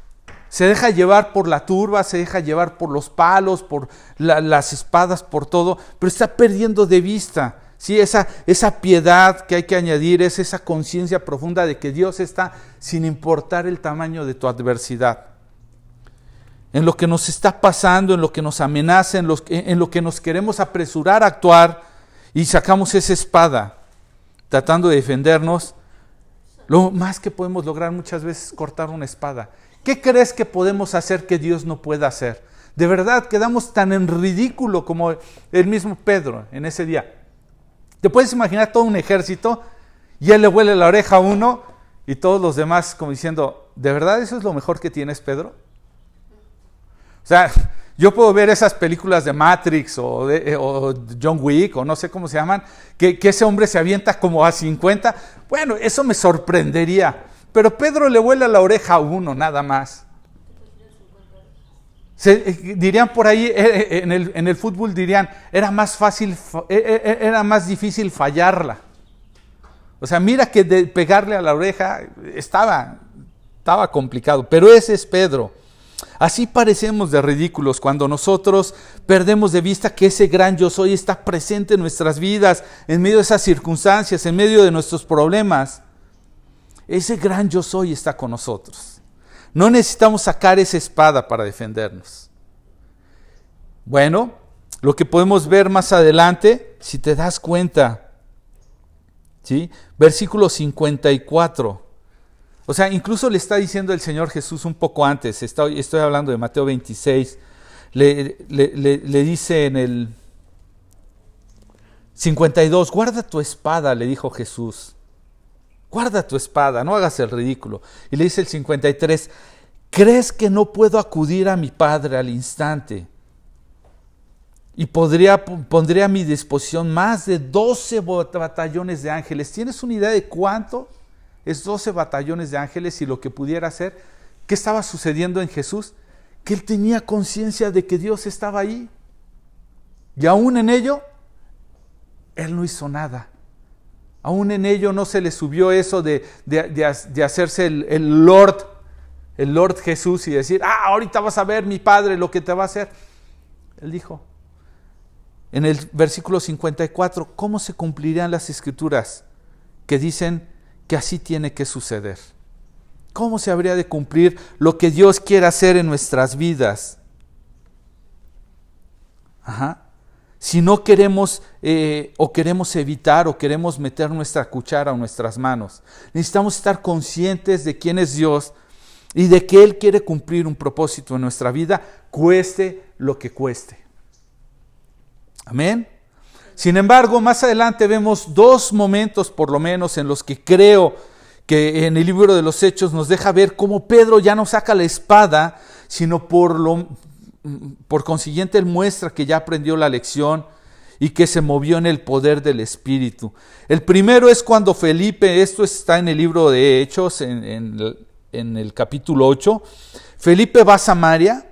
S1: Se deja llevar por la turba, se deja llevar por los palos, por las espadas, por todo, pero está perdiendo de vista. Sí, esa, esa piedad que hay que añadir es esa conciencia profunda de que Dios está sin importar el tamaño de tu adversidad en lo que nos está pasando, en lo que nos amenaza, en, lo que nos queremos apresurar a actuar y sacamos esa espada tratando de defendernos, lo más que podemos lograr muchas veces es cortar una espada. ¿Qué crees que podemos hacer que Dios no pueda hacer? De verdad, quedamos tan en ridículo como el mismo Pedro en ese día. Te puedes imaginar todo un ejército y él le huele la oreja a uno y todos los demás como diciendo, ¿de verdad eso es lo mejor que tienes, Pedro? O sea, yo puedo ver esas películas de Matrix o, de, John Wick o no sé cómo se llaman, que, ese hombre se avienta como a 50. Bueno, eso me sorprendería. Pero Pedro le vuela la oreja a uno, nada más. Eh, dirían por ahí, eh, eh, en el, en fútbol dirían, era más fácil, era más difícil fallarla. O sea, mira que de pegarle a la oreja estaba, estaba complicado, pero ese es Pedro. Así parecemos de ridículos cuando nosotros perdemos de vista que ese gran yo soy está presente en nuestras vidas, en medio de esas circunstancias, en medio de nuestros problemas. Ese gran yo soy está con nosotros. No necesitamos sacar esa espada para defendernos. Bueno, lo que podemos ver más adelante, si te das cuenta, ¿sí? versículo 54. O sea, incluso le está diciendo el Señor Jesús un poco antes, estoy, hablando de Mateo 26, le, le, dice en el 52, guarda tu espada, le dijo Jesús, guarda tu espada, no hagas el ridículo. Y le dice el 53, ¿crees que no puedo acudir a mi Padre al instante? Y podría, pondré a mi disposición más de 12 batallones de ángeles. ¿Tienes una idea de cuánto? Es 12 batallones de ángeles y lo que pudiera hacer. ¿Qué estaba sucediendo en Jesús? Que él tenía conciencia de que Dios estaba ahí. Y aún en ello, él no hizo nada. Aún en ello no se le subió eso de, de, hacerse el, Lord el Lord Jesús y decir, ah, ahorita vas a ver mi Padre lo que te va a hacer. Él dijo, en el versículo 54, ¿cómo se cumplirían las escrituras que dicen que así tiene que suceder? ¿Cómo se habría de cumplir lo que Dios quiere hacer en nuestras vidas? Ajá. Si no queremos eh, o queremos evitar o queremos meter nuestra cuchara o nuestras manos, necesitamos estar conscientes de quién es Dios y de que Él quiere cumplir un propósito en nuestra vida, cueste lo que cueste. Amén. Sin embargo, más adelante vemos dos momentos por lo menos en los que creo que en el libro de los Hechos nos deja ver cómo Pedro ya no saca la espada, sino por, lo, por consiguiente él muestra que ya aprendió la lección y que se movió en el poder del Espíritu. El primero es cuando Felipe, esto está en el libro de Hechos, en, en, el capítulo 8, Felipe va a Samaria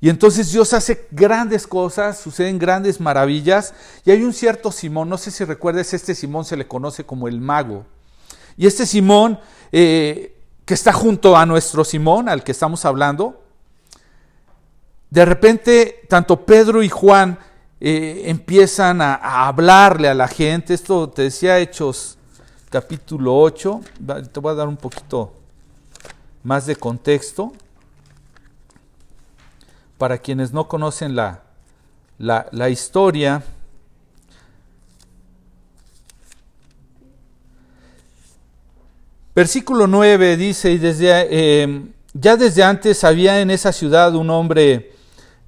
S1: y entonces Dios hace grandes cosas, suceden grandes maravillas. Y hay un cierto Simón, no sé si recuerdes, este Simón se le conoce como el mago. Y este Simón, eh, que está junto a nuestro Simón, al que estamos hablando, de repente tanto Pedro y Juan eh, empiezan a, a, hablarle a la gente. Esto te decía Hechos capítulo 8. Te voy a dar un poquito más de contexto para quienes no conocen la, la, historia, versículo 9 dice, y desde, eh, ya desde antes había en esa ciudad un hombre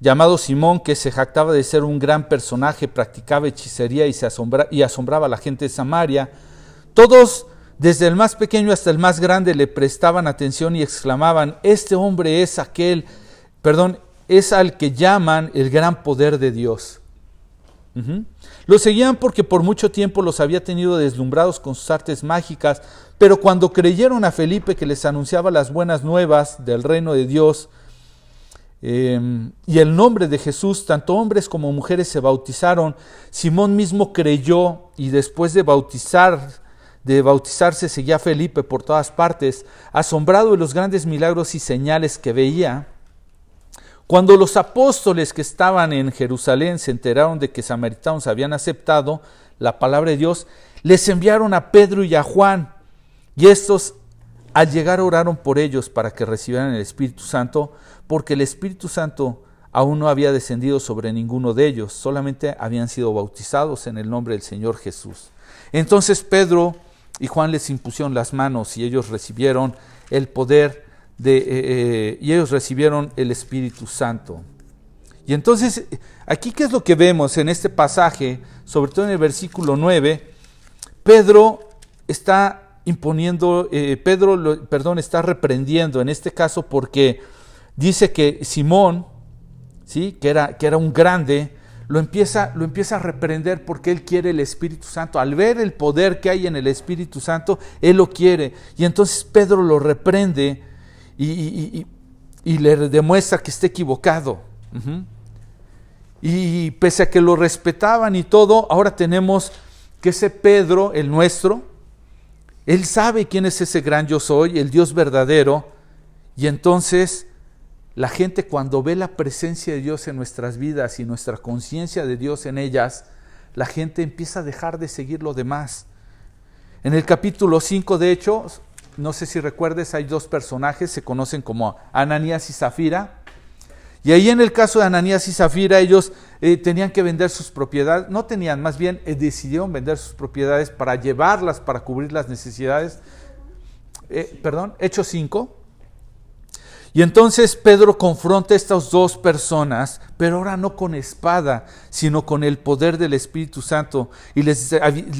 S1: llamado Simón que se jactaba de ser un gran personaje, practicaba hechicería y, se y asombraba a la gente de Samaria. Todos, desde el más pequeño hasta el más grande, le prestaban atención y exclamaban, este hombre es aquel, perdón, es al que llaman el gran poder de Dios. Lo seguían porque por mucho tiempo los había tenido deslumbrados con sus artes mágicas, pero cuando creyeron a Felipe que les anunciaba las buenas nuevas del reino de Dios em, y el nombre de Jesús, tanto hombres como mujeres se bautizaron. Simón mismo creyó y después de bautizar, de bautizarse seguía Felipe por todas partes, asombrado de los grandes milagros y señales que veía. Cuando los apóstoles que estaban en Jerusalén se enteraron de que samaritanos habían aceptado la palabra de Dios, les enviaron a Pedro y a Juan, y estos al llegar oraron por ellos para que recibieran el Espíritu Santo, porque el Espíritu Santo aún no había descendido sobre ninguno de ellos, solamente habían sido bautizados en el nombre del Señor Jesús. Entonces Pedro y Juan les impusieron las manos y ellos recibieron el poder eh, eh, y ellos recibieron el Espíritu Santo. Y entonces, aquí qué es lo que vemos en este pasaje, sobre todo en el versículo 9, Pedro está imponiendo, eh, Pedro, perdón, está reprendiendo en este caso porque dice que Simón, ¿sí? que, era, que era un grande, lo empieza, lo empieza a reprender porque él quiere el Espíritu Santo. Al ver el poder que hay en el Espíritu Santo, él lo quiere. Y entonces Pedro lo reprende y, le demuestra que está equivocado. Y pese a que lo respetaban y todo, ahora tenemos que ese Pedro, el nuestro, él sabe quién es ese gran yo soy, el Dios verdadero, y entonces la gente cuando ve la presencia de Dios en nuestras vidas y nuestra conciencia de Dios en ellas, la gente empieza a dejar de seguir lo demás. En el capítulo 5, de hecho, no sé si recuerdes, hay dos personajes, se conocen como Ananías y Zafira. Y ahí en el caso de Ananías y Zafira, ellos eh, tenían que vender sus propiedades, no tenían, más bien eh, decidieron vender sus propiedades para llevarlas, para cubrir las necesidades. Eh, perdón, Hechos 5. Y entonces Pedro confronta a estas dos personas, pero ahora no con espada, sino con el poder del Espíritu Santo, y les,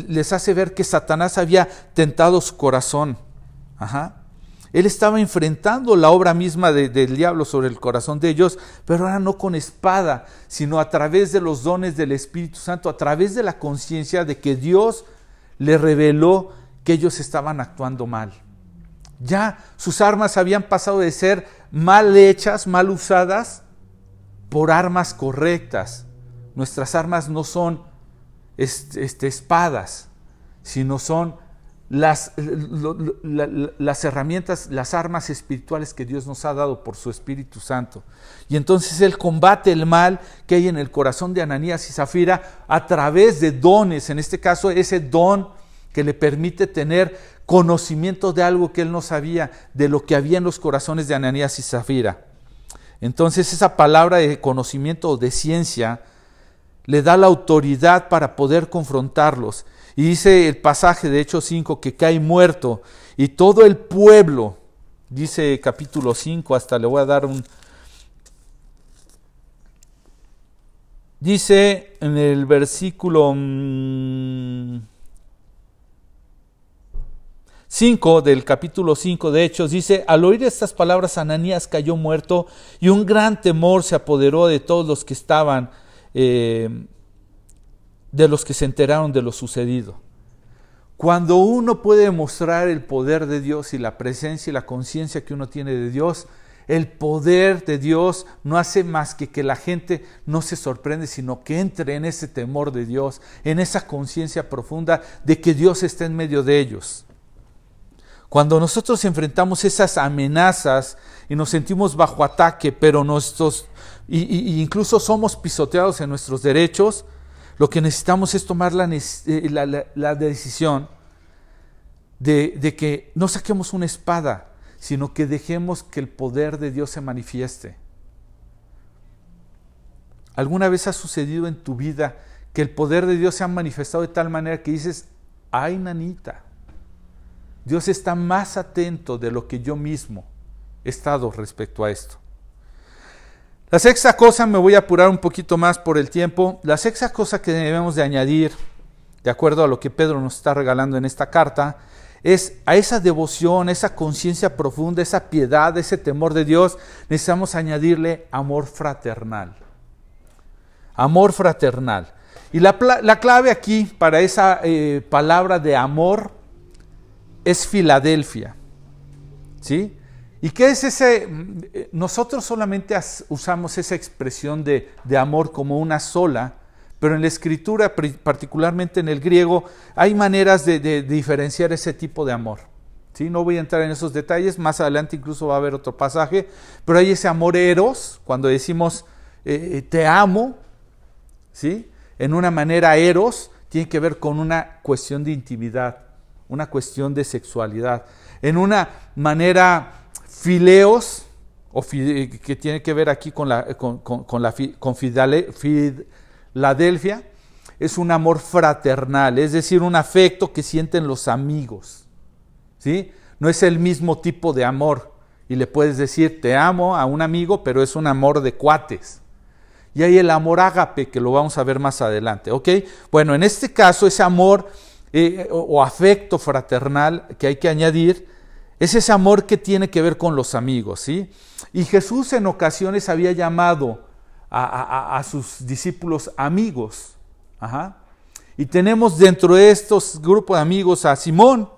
S1: les hace ver que Satanás había tentado su corazón Ajá. Él estaba enfrentando la obra misma del diablo sobre el corazón de ellos, pero ahora no con espada, sino a través de los dones del Espíritu Santo, a través de la conciencia de que Dios le reveló que ellos estaban actuando mal. Ya sus armas habían pasado de ser mal hechas, mal usadas, por armas correctas. Nuestras armas no son este, espadas, sino son las, las herramientas, las armas espirituales que Dios nos ha dado por su Espíritu Santo. Y entonces Él combate el mal que hay en el corazón de Ananías y Zafira a través de dones, en este caso ese don que le permite tener conocimiento de algo que Él no sabía, de lo que había en los corazones de Ananías y Zafira. Entonces esa palabra de conocimiento o de ciencia le da la autoridad para poder confrontarlos y dice el pasaje de Hechos 5 que cae muerto. Y todo el pueblo, dice capítulo 5, hasta le voy a dar un... Dice en el versículo 5 mm, del capítulo 5 de Hechos, dice, al oír estas palabras Ananías cayó muerto y un gran temor se apoderó de todos los que estaban eh, de los que se enteraron de lo sucedido. Cuando uno puede mostrar el poder de Dios y la presencia y la conciencia que uno tiene de Dios, el poder de Dios no hace más que que la gente no se sorprende, sino que entre en ese temor de Dios, en esa conciencia profunda de que Dios está en medio de ellos. Cuando nosotros enfrentamos esas amenazas y nos sentimos bajo ataque, pero nuestros, y, incluso somos pisoteados en nuestros derechos, lo que necesitamos es tomar la, eh, decisión de, de que no saquemos una espada, sino que dejemos que el poder de Dios se manifieste. ¿Alguna vez ha sucedido en tu vida que el poder de Dios se ha manifestado de tal manera que dices, ay nanita, Dios está más atento de lo que yo mismo he estado respecto a esto? La sexta cosa, me voy a apurar un poquito más por el tiempo, la sexta cosa que debemos de añadir, de acuerdo a lo que Pedro nos está regalando en esta carta, es a esa devoción, esa conciencia profunda, esa piedad, ese temor de Dios, necesitamos añadirle amor fraternal. Amor fraternal. Y la, clave aquí para esa eh, palabra de amor es Filadelfia. ¿Sí? ¿Y qué es ese? Nosotros solamente usamos esa expresión de, amor como una sola, pero en la escritura, particularmente en el griego, hay maneras de, diferenciar ese tipo de amor. ¿sí? No voy a entrar en esos detalles, más adelante incluso va a haber otro pasaje, pero hay ese amor eros, cuando decimos eh, eh, te amo, ¿sí? en una manera eros, tiene que ver con una cuestión de intimidad, una cuestión de sexualidad. En una manera Fileos, o que tiene que ver aquí con la, con, la con Filadelfia, es un amor fraternal, es decir, un afecto que sienten los amigos. ¿sí? No es el mismo tipo de amor. Y le puedes decir, te amo a un amigo, pero es un amor de cuates. Y hay el amor ágape, que lo vamos a ver más adelante. Bueno, en este caso, ese amor eh, o afecto fraternal que hay que añadir es ese amor que tiene que ver con los amigos, ¿sí? Y Jesús en ocasiones había llamado a, sus discípulos amigos. Y tenemos dentro de estos grupos de amigos a Simón.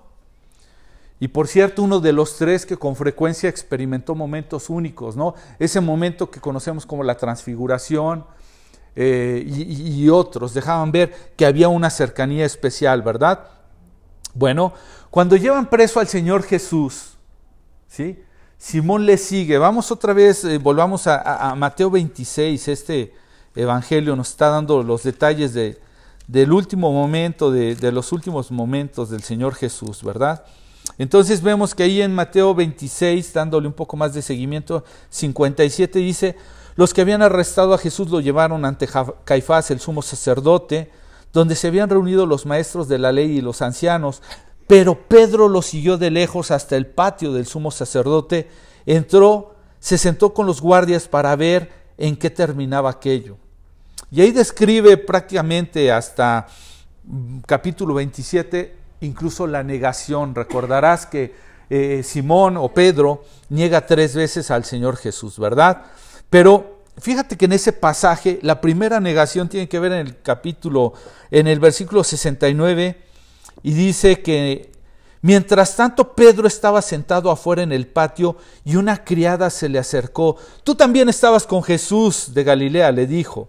S1: Y por cierto, uno de los tres que con frecuencia experimentó momentos únicos, ¿no? Ese momento que conocemos como la transfiguración eh, y otros dejaban ver que había una cercanía especial, ¿verdad? Bueno, cuando llevan preso al Señor Jesús, ¿sí? Simón le sigue. Vamos otra vez, eh, volvamos a, Mateo 26. Este evangelio nos está dando los detalles de, del último momento, de, de, los últimos momentos del Señor Jesús, ¿verdad? Entonces vemos que ahí en Mateo 26, dándole un poco más de seguimiento, 57 dice, los que habían arrestado a Jesús lo llevaron ante Caifás, el sumo sacerdote, donde se habían reunido los maestros de la ley y los ancianos. Pero Pedro lo siguió de lejos hasta el patio del sumo sacerdote, entró, se sentó con los guardias para ver en qué terminaba aquello. Y ahí describe prácticamente hasta mm, capítulo 27 incluso la negación. Recordarás que eh, Simón o Pedro niega tres veces al Señor Jesús, ¿verdad? Pero fíjate que en ese pasaje la primera negación tiene que ver en el capítulo, en el versículo 69 y dice que mientras tanto Pedro estaba sentado afuera en el patio y una criada se le acercó. Tú también estabas con Jesús de Galilea, le dijo.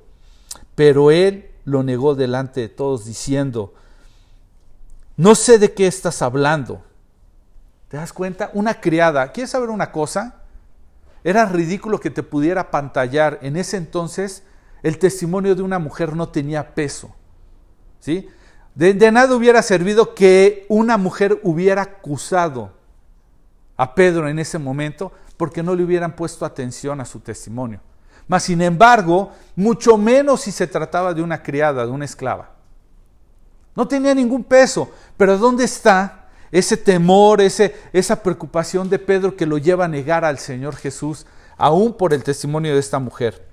S1: Pero él lo negó delante de todos diciendo, no sé de qué estás hablando. ¿Te das cuenta? Una criada, ¿quieres saber una cosa? Era ridículo que te pudiera pantallar. En ese entonces el testimonio de una mujer no tenía peso. ¿Sí? De, nada hubiera servido que una mujer hubiera acusado a Pedro en ese momento porque no le hubieran puesto atención a su testimonio. Mas, sin embargo, mucho menos si se trataba de una criada, de una esclava. No tenía ningún peso, pero ¿dónde está ese temor, esa preocupación de Pedro que lo lleva a negar al Señor Jesús, aún por el testimonio de esta mujer?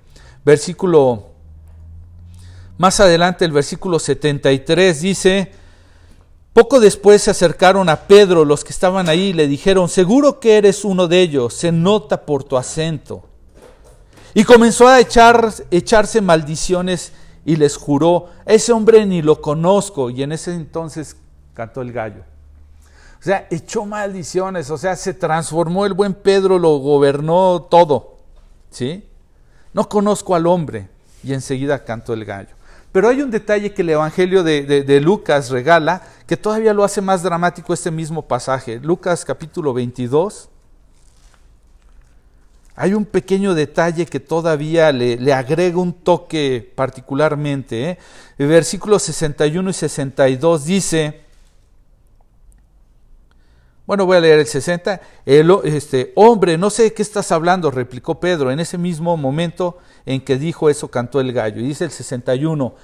S1: Versículo, más adelante el versículo 73 dice, poco después se acercaron a Pedro los que estaban ahí y le dijeron, seguro que eres uno de ellos, se nota por tu acento. Y comenzó a echar, echarse maldiciones y les juró, ese hombre ni lo conozco. Y en ese entonces cantó el gallo. O sea, echó maldiciones, o sea, se transformó el buen Pedro, lo gobernó todo. ¿Sí? No conozco al hombre. Y enseguida cantó el gallo. Pero hay un detalle que el Evangelio de, Lucas regala, que todavía lo hace más dramático este mismo pasaje. Lucas capítulo 22. Hay un pequeño detalle que todavía le, agrega un toque particularmente. ¿eh? Versículos 61 y 62 dice, bueno, voy a leer el 60. El, este, hombre, no sé de qué estás hablando, replicó Pedro. En ese mismo momento en que dijo eso, cantó el gallo. Y dice el 61,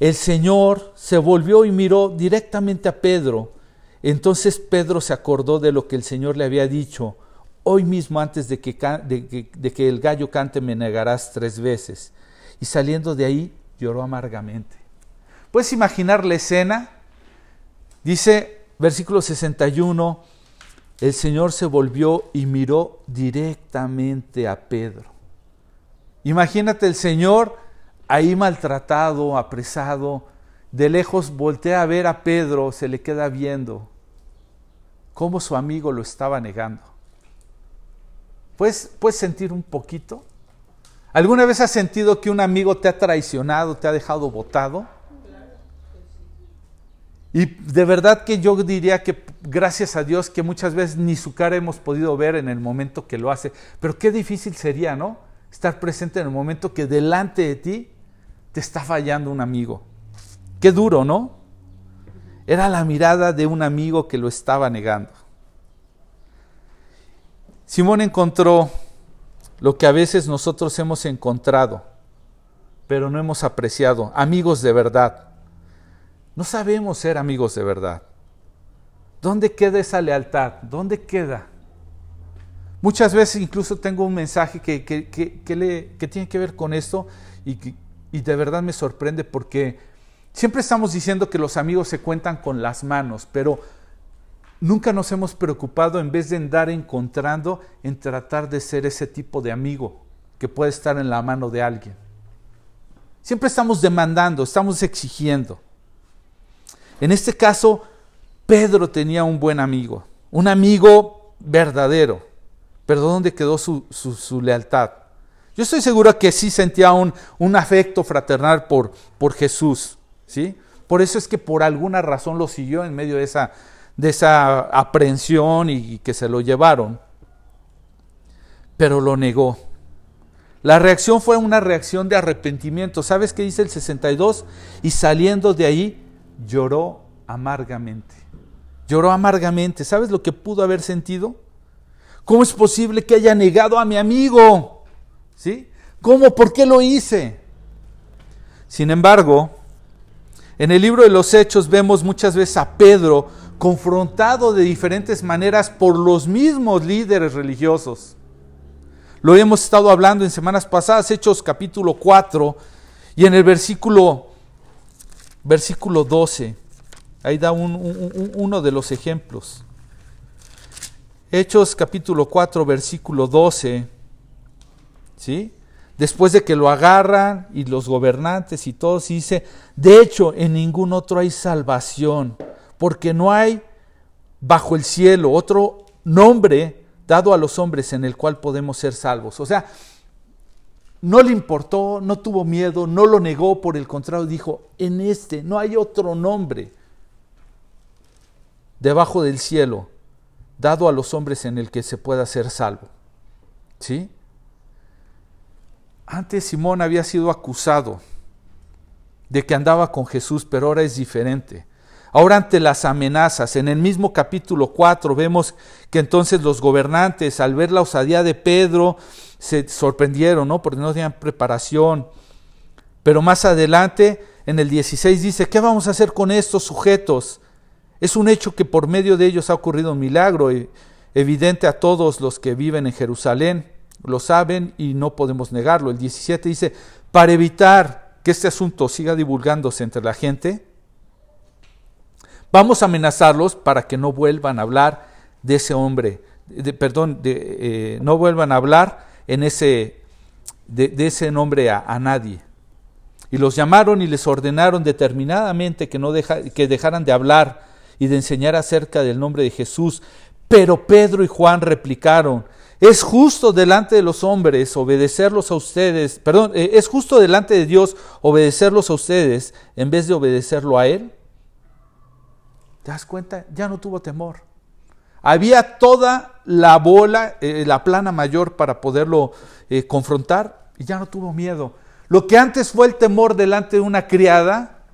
S1: el Señor se volvió y miró directamente a Pedro. Entonces Pedro se acordó de lo que el Señor le había dicho. Hoy mismo antes de que, de, de que el gallo cante me negarás tres veces. Y saliendo de ahí lloró amargamente. ¿Puedes imaginar la escena? Dice versículo 61, el Señor se volvió y miró directamente a Pedro. Imagínate el Señor ahí maltratado, apresado, de lejos voltea a ver a Pedro, se le queda viendo cómo su amigo lo estaba negando. ¿Puedes, ¿Puedes sentir un poquito? ¿Alguna vez has sentido que un amigo te ha traicionado, te ha dejado botado? Y de verdad que yo diría que gracias a Dios que muchas veces ni su cara hemos podido ver en el momento que lo hace. Pero qué difícil sería, ¿no? Estar presente en el momento que delante de ti te está fallando un amigo. Qué duro, ¿no? Era la mirada de un amigo que lo estaba negando. Simón encontró lo que a veces nosotros hemos encontrado, pero no hemos apreciado, amigos de verdad no sabemos ser amigos de verdad. ¿Dónde queda esa lealtad? ¿Dónde queda? Muchas veces incluso tengo un mensaje que, que, tiene que ver con esto y, y de verdad me sorprende porque siempre estamos diciendo que los amigos se cuentan con las manos, pero nunca nos hemos preocupado en vez de andar encontrando en tratar de ser ese tipo de amigo que puede estar en la mano de alguien. Siempre estamos demandando, estamos exigiendo. En este caso, Pedro tenía un buen amigo, un amigo verdadero. Pero ¿dónde quedó su, lealtad? Yo estoy seguro que sí sentía un, un afecto fraternal por, por Jesús. ¿sí? Por eso es que por alguna razón lo siguió en medio de esa, de esa aprehensión y que se lo llevaron. Pero lo negó. La reacción fue una reacción de arrepentimiento. ¿Sabes qué dice el 62? Y saliendo de ahí, lloró amargamente. Lloró amargamente. ¿Sabes lo que pudo haber sentido? ¿Cómo es posible que haya negado a mi amigo? ¿Sí? ¿Cómo? ¿Por qué lo hice? Sin embargo, en el libro de los Hechos vemos muchas veces a Pedro confrontado de diferentes maneras por los mismos líderes religiosos. Lo hemos estado hablando en semanas pasadas, Hechos capítulo 4, y en el versículo versículo 12. Ahí da uno de los ejemplos. Hechos capítulo 4, versículo 12. ¿Sí? Después de que lo agarran y los gobernantes y todos, dice, de hecho, en ningún otro hay salvación, porque no hay bajo el cielo otro nombre dado a los hombres en el cual podemos ser salvos. O sea, no le importó, no tuvo miedo, no lo negó, por el contrario dijo, en este no hay otro nombre. debajo del cielo dado a los hombres en el que se pueda ser salvo. ¿Sí? Antes Simón había sido acusado de que andaba con Jesús, pero ahora es diferente. Ahora ante las amenazas, en el mismo capítulo 4 vemos que entonces los gobernantes al ver la osadía de Pedro se sorprendieron, ¿no? Porque no tenían preparación. Pero más adelante, en el 16 dice, ¿qué vamos a hacer con estos sujetos? Es un hecho que por medio de ellos ha ocurrido un milagro evidente a todos los que viven en Jerusalén. Lo saben y no podemos negarlo. El 17 dice, para evitar que este asunto siga divulgándose entre la gente, vamos a amenazarlos para que no vuelvan a hablar de ese hombre, de, perdón, de, eh, no vuelvan a hablar en ese, de, ese nombre a, nadie. Y los llamaron y les ordenaron determinadamente que, no que dejaran de hablar y de enseñar acerca del nombre de Jesús. Pero Pedro y Juan replicaron, es justo delante de los hombres obedecerlos a ustedes, perdón, eh, es justo delante de Dios obedecerlos a ustedes en vez de obedecerlo a Él. ¿Te das cuenta? Ya no tuvo temor. Había toda la bola, eh, la plana mayor para poderlo eh, confrontar y ya no tuvo miedo. Lo que antes fue el temor delante de una criada,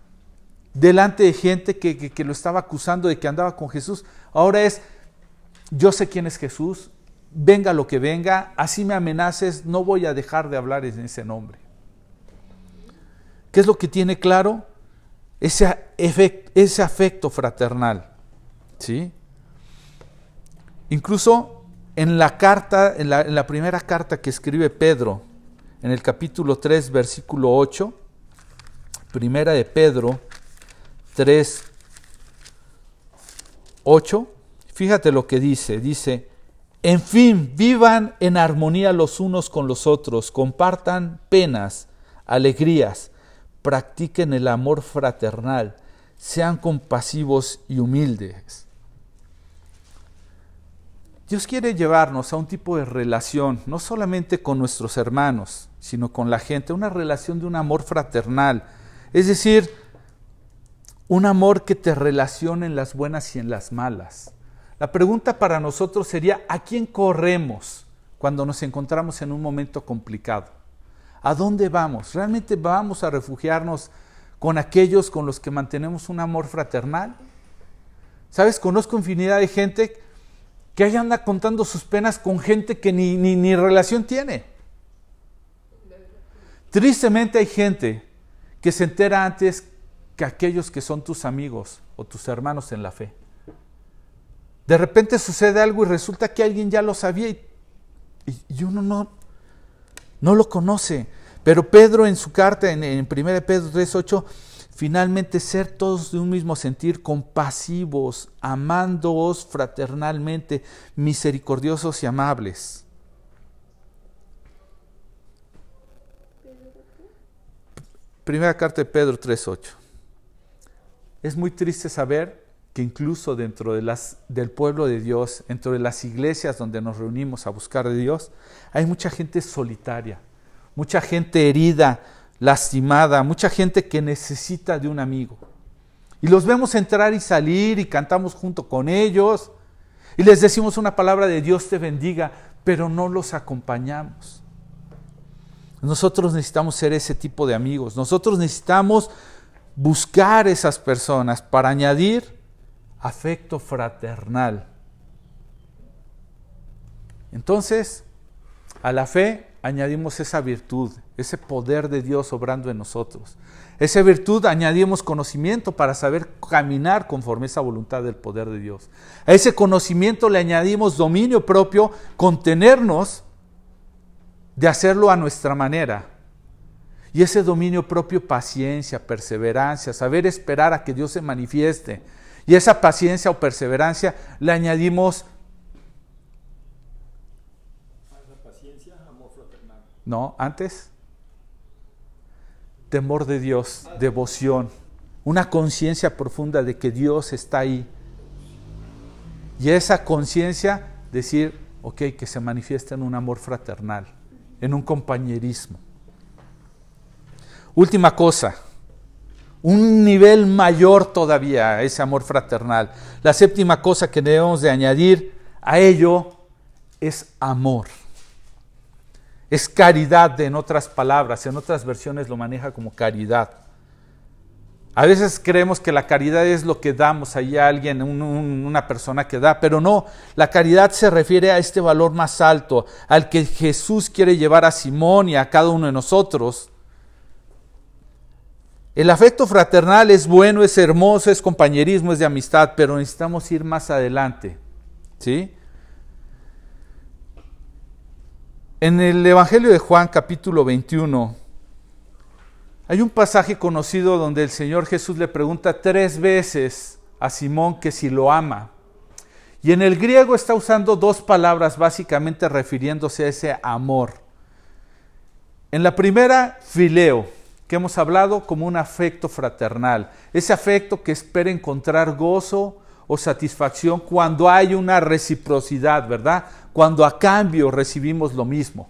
S1: delante de gente que, lo estaba acusando de que andaba con Jesús. Ahora es, yo sé quién es Jesús, venga lo que venga, así me amenaces, no voy a dejar de hablar en ese nombre. ¿Qué es lo que tiene claro? Ese, ese afecto fraternal. ¿sí? Incluso en la carta, en la, primera carta que escribe Pedro, en el capítulo 3, versículo 8, primera de Pedro, 3, 8, fíjate lo que dice, dice, en fin, vivan en armonía los unos con los otros, compartan penas, alegrías, practiquen el amor fraternal, sean compasivos y humildes. Dios quiere llevarnos a un tipo de relación, no solamente con nuestros hermanos, sino con la gente, una relación de un amor fraternal. Es decir, un amor que te relacione en las buenas y en las malas. La pregunta para nosotros sería, ¿a quién corremos cuando nos encontramos en un momento complicado? ¿A dónde vamos? ¿Realmente vamos a refugiarnos con aquellos con los que mantenemos un amor fraternal? ¿Sabes? Conozco infinidad de gente que ahí anda contando sus penas con gente que ni, ni, relación tiene. Tristemente hay gente que se entera antes que aquellos que son tus amigos o tus hermanos en la fe. De repente sucede algo y resulta que alguien ya lo sabía y, uno no, no lo conoce. Pero Pedro en su carta, en, en 1 Pedro 3.8, finalmente ser todos de un mismo sentir, compasivos, amándoos fraternalmente, misericordiosos y amables. Primera carta de Pedro 3.8 es muy triste saber que incluso dentro de las, del pueblo de Dios, dentro de las iglesias donde nos reunimos a buscar de Dios, hay mucha gente solitaria, mucha gente herida, lastimada, mucha gente que necesita de un amigo. Y los vemos entrar y salir y cantamos junto con ellos y les decimos una palabra de Dios te bendiga, pero no los acompañamos. Nosotros necesitamos ser ese tipo de amigos. Nosotros necesitamos buscar esas personas para añadir afecto fraternal. Entonces, a la fe añadimos esa virtud, ese poder de Dios obrando en nosotros. Esa virtud añadimos conocimiento para saber caminar conforme a esa voluntad del poder de Dios. A ese conocimiento le añadimos dominio propio, contenernos de hacerlo a nuestra manera, y ese dominio propio, paciencia, perseverancia, saber esperar a que Dios se manifieste. Y esa paciencia o perseverancia le añadimos... paciencia, amor fraternal. No, antes. Temor de Dios, devoción, una conciencia profunda de que Dios está ahí. Y esa conciencia decir, ok, que se manifiesta en un amor fraternal, en un compañerismo. Última cosa, un nivel mayor todavía a ese amor fraternal. La séptima cosa que debemos de añadir a ello es amor. Es caridad, en otras palabras, en otras versiones lo maneja como caridad. A veces creemos que la caridad es lo que damos ahí a alguien, una persona que da, pero no, la caridad se refiere a este valor más alto, al que Jesús quiere llevar a Simón y a cada uno de nosotros. El afecto fraternal es bueno, es hermoso, es compañerismo, es de amistad, pero necesitamos ir más adelante. ¿Sí? En el Evangelio de Juan capítulo 21 hay un pasaje conocido donde el Señor Jesús le pregunta tres veces a Simón que si lo ama. Y en el griego está usando dos palabras básicamente refiriéndose a ese amor. En la primera, fileo que hemos hablado como un afecto fraternal, ese afecto que espera encontrar gozo o satisfacción cuando hay una reciprocidad, ¿verdad? Cuando a cambio recibimos lo mismo.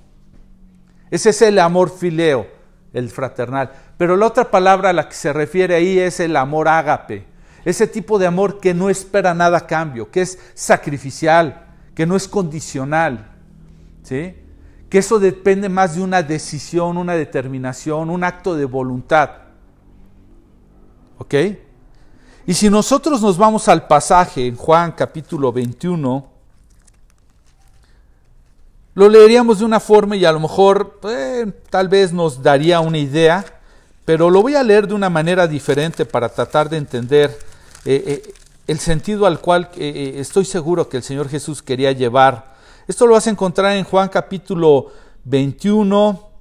S1: Ese es el amor fileo, el fraternal. Pero la otra palabra a la que se refiere ahí es el amor ágape, ese tipo de amor que no espera nada a cambio, que es sacrificial, que no es condicional, ¿sí? que eso depende más de una decisión, una determinación, un acto de voluntad. ¿Ok? Y si nosotros nos vamos al pasaje en Juan capítulo 21, lo leeríamos de una forma y a lo mejor eh, tal vez nos daría una idea, pero lo voy a leer de una manera diferente para tratar de entender eh, eh, el sentido al cual estoy seguro que el Señor Jesús quería llevar. Esto lo vas a encontrar en Juan capítulo 21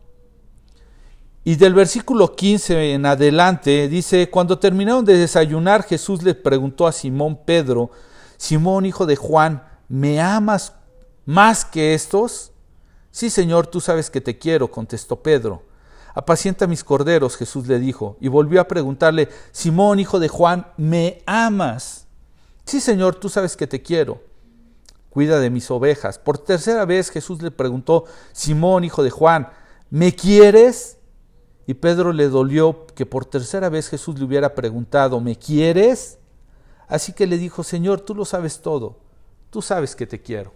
S1: y del versículo 15 en adelante dice, cuando terminaron de desayunar, Jesús le preguntó a Simón Pedro, Simón hijo de Juan, ¿me amas más que estos? Sí, Señor, tú sabes que te quiero, contestó Pedro. Apacienta mis corderos, Jesús le dijo, y volvió a preguntarle, Simón, hijo de Juan, ¿me amas? Sí, Señor, tú sabes que te quiero cuida de mis ovejas. Por tercera vez Jesús le preguntó, Simón, hijo de Juan, ¿me quieres? Y Pedro le dolió que por tercera vez Jesús le hubiera preguntado, ¿me quieres? Así que le dijo, Señor, tú lo sabes todo, tú sabes que te quiero.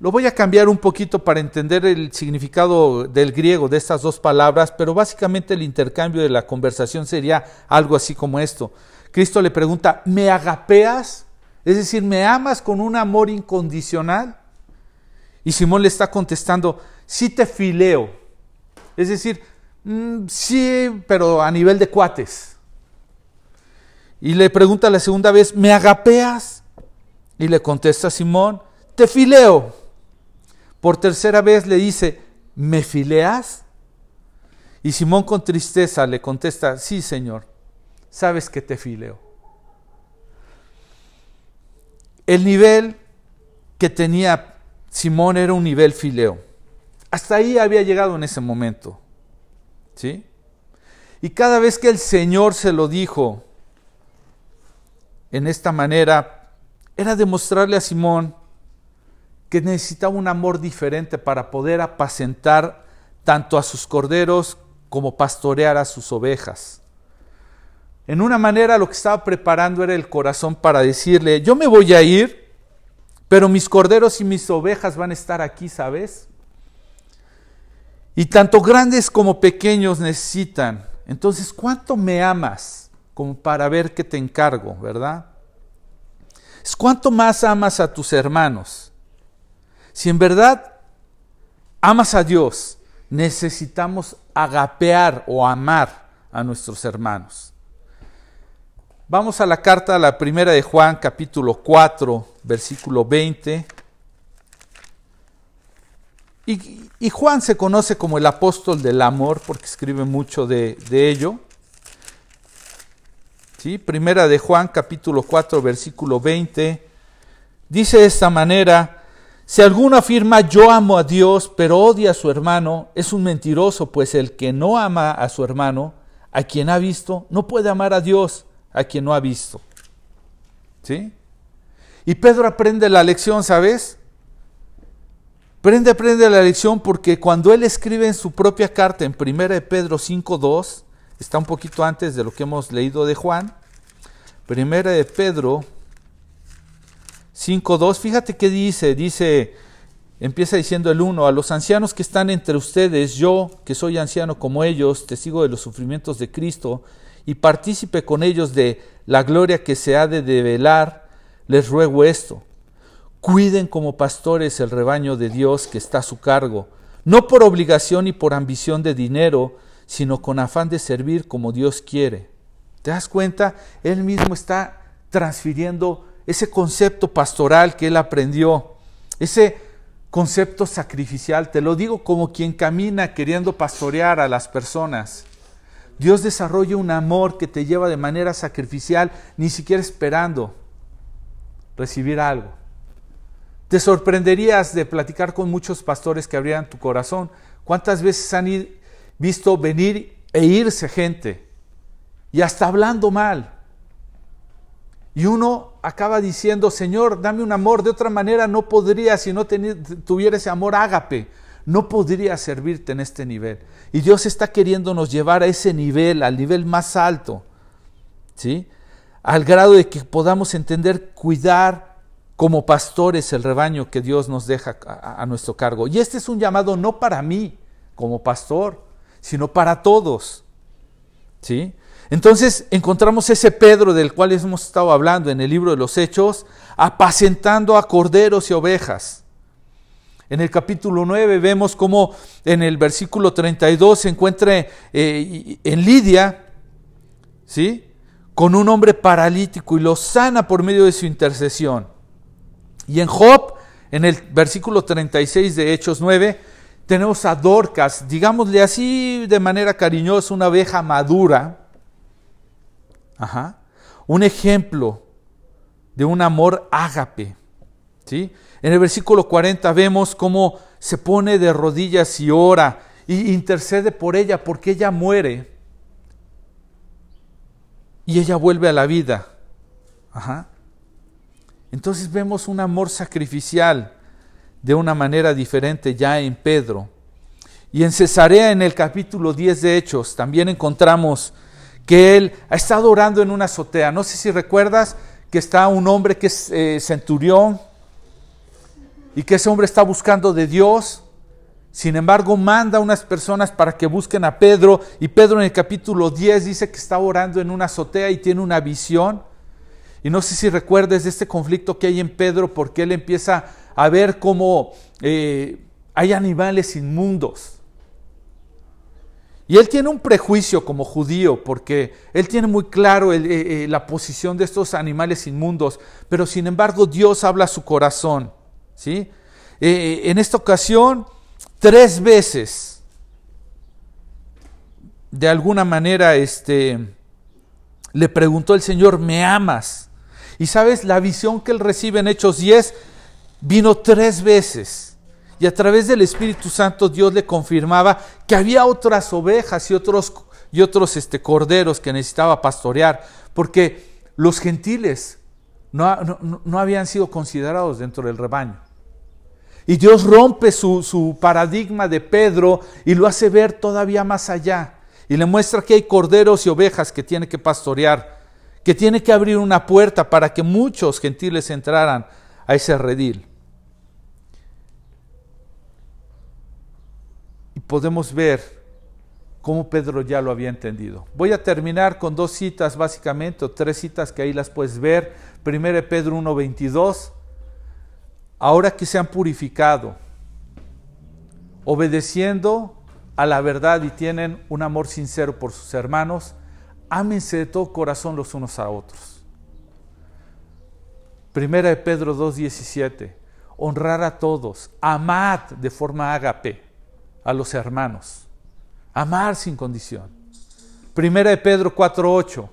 S1: Lo voy a cambiar un poquito para entender el significado del griego de estas dos palabras, pero básicamente el intercambio de la conversación sería algo así como esto. Cristo le pregunta, ¿me agapeas? Es decir, ¿me amas con un amor incondicional? Y Simón le está contestando, sí te fileo. Es decir, mm, sí, pero a nivel de cuates. Y le pregunta la segunda vez, ¿me agapeas? Y le contesta Simón, te fileo. Por tercera vez le dice, ¿me fileas? Y Simón con tristeza le contesta, sí, Señor, sabes que te fileo. El nivel que tenía Simón era un nivel fileo. Hasta ahí había llegado en ese momento. ¿Sí? Y cada vez que el Señor se lo dijo en esta manera, era demostrarle a Simón que necesitaba un amor diferente para poder apacentar tanto a sus corderos como pastorear a sus ovejas. En una manera lo que estaba preparando era el corazón para decirle, yo me voy a ir, pero mis corderos y mis ovejas van a estar aquí, ¿sabes? Y tanto grandes como pequeños necesitan. Entonces, ¿cuánto me amas como para ver que te encargo, verdad? Es cuánto más amas a tus hermanos. Si en verdad amas a Dios, necesitamos agapear o amar a nuestros hermanos. Vamos a la carta, a la primera de Juan, capítulo 4, versículo 20. Y, Juan se conoce como el apóstol del amor porque escribe mucho de, ello. ¿Sí? Primera de Juan, capítulo 4, versículo 20. Dice de esta manera, si alguno afirma yo amo a Dios, pero odia a su hermano, es un mentiroso, pues el que no ama a su hermano, a quien ha visto, no puede amar a Dios a quien no ha visto. ¿Sí? Y Pedro aprende la lección, ¿sabes? Prende, aprende la lección porque cuando él escribe en su propia carta en 1 de Pedro 5.2, está un poquito antes de lo que hemos leído de Juan. Primera de Pedro 5.2, fíjate qué dice, dice, empieza diciendo el 1, a los ancianos que están entre ustedes, yo que soy anciano como ellos, testigo de los sufrimientos de Cristo, y partícipe con ellos de la gloria que se ha de develar, les ruego esto, cuiden como pastores el rebaño de Dios que está a su cargo, no por obligación y por ambición de dinero, sino con afán de servir como Dios quiere. ¿Te das cuenta? Él mismo está transfiriendo ese concepto pastoral que él aprendió, ese concepto sacrificial, te lo digo como quien camina queriendo pastorear a las personas. Dios desarrolla un amor que te lleva de manera sacrificial, ni siquiera esperando recibir algo. Te sorprenderías de platicar con muchos pastores que abrieran tu corazón. ¿Cuántas veces han visto venir e irse gente? Y hasta hablando mal. Y uno acaba diciendo, Señor, dame un amor. De otra manera no podría, si no tuviera ese amor ágape, no podría servirte en este nivel. Y Dios está queriéndonos llevar a ese nivel, al nivel más alto. ¿Sí? Al grado de que podamos entender, cuidar como pastores el rebaño que Dios nos deja a, nuestro cargo. Y este es un llamado no para mí como pastor, sino para todos. ¿Sí? Entonces encontramos ese Pedro del cual hemos estado hablando en el libro de los Hechos, apacentando a corderos y ovejas. En el capítulo 9 vemos cómo en el versículo 32 se encuentra eh, en Lidia, ¿sí? Con un hombre paralítico y lo sana por medio de su intercesión. Y en Job, en el versículo 36 de Hechos 9, tenemos a Dorcas, digámosle así de manera cariñosa, una oveja madura, Ajá. Un ejemplo de un amor ágape. ¿sí? En el versículo 40 vemos cómo se pone de rodillas y ora y intercede por ella porque ella muere y ella vuelve a la vida. Ajá. Entonces vemos un amor sacrificial de una manera diferente ya en Pedro. Y en Cesarea, en el capítulo 10 de Hechos, también encontramos que él ha estado orando en una azotea. No sé si recuerdas que está un hombre que es eh, centurión y que ese hombre está buscando de Dios. Sin embargo, manda a unas personas para que busquen a Pedro y Pedro en el capítulo 10 dice que está orando en una azotea y tiene una visión. Y no sé si recuerdes de este conflicto que hay en Pedro porque él empieza a ver cómo eh, hay animales inmundos y él tiene un prejuicio como judío, porque él tiene muy claro eh, eh, la posición de estos animales inmundos, pero sin embargo Dios habla a su corazón. ¿sí? En esta ocasión, tres veces, de alguna manera, este, le preguntó el Señor, ¿me amas? Y sabes, la visión que él recibe en Hechos 10 vino tres veces. Y a través del Espíritu Santo Dios le confirmaba que había otras ovejas y otros, y otros este, corderos que necesitaba pastorear, porque los gentiles no, no, habían sido considerados dentro del rebaño. Y Dios rompe su, su paradigma de Pedro y lo hace ver todavía más allá. Y le muestra que hay corderos y ovejas que tiene que pastorear, que tiene que abrir una puerta para que muchos gentiles entraran a ese redil. podemos ver cómo Pedro ya lo había entendido. Voy a terminar con dos citas básicamente, o tres citas que ahí las puedes ver. Primero Pedro 1.22, ahora que se han purificado, obedeciendo a la verdad y tienen un amor sincero por sus hermanos, ámense de todo corazón los unos a otros. Primera de Pedro 2.17, honrar a todos, amad de forma ágape a los hermanos. Amar sin condición. Primera de Pedro 4:8.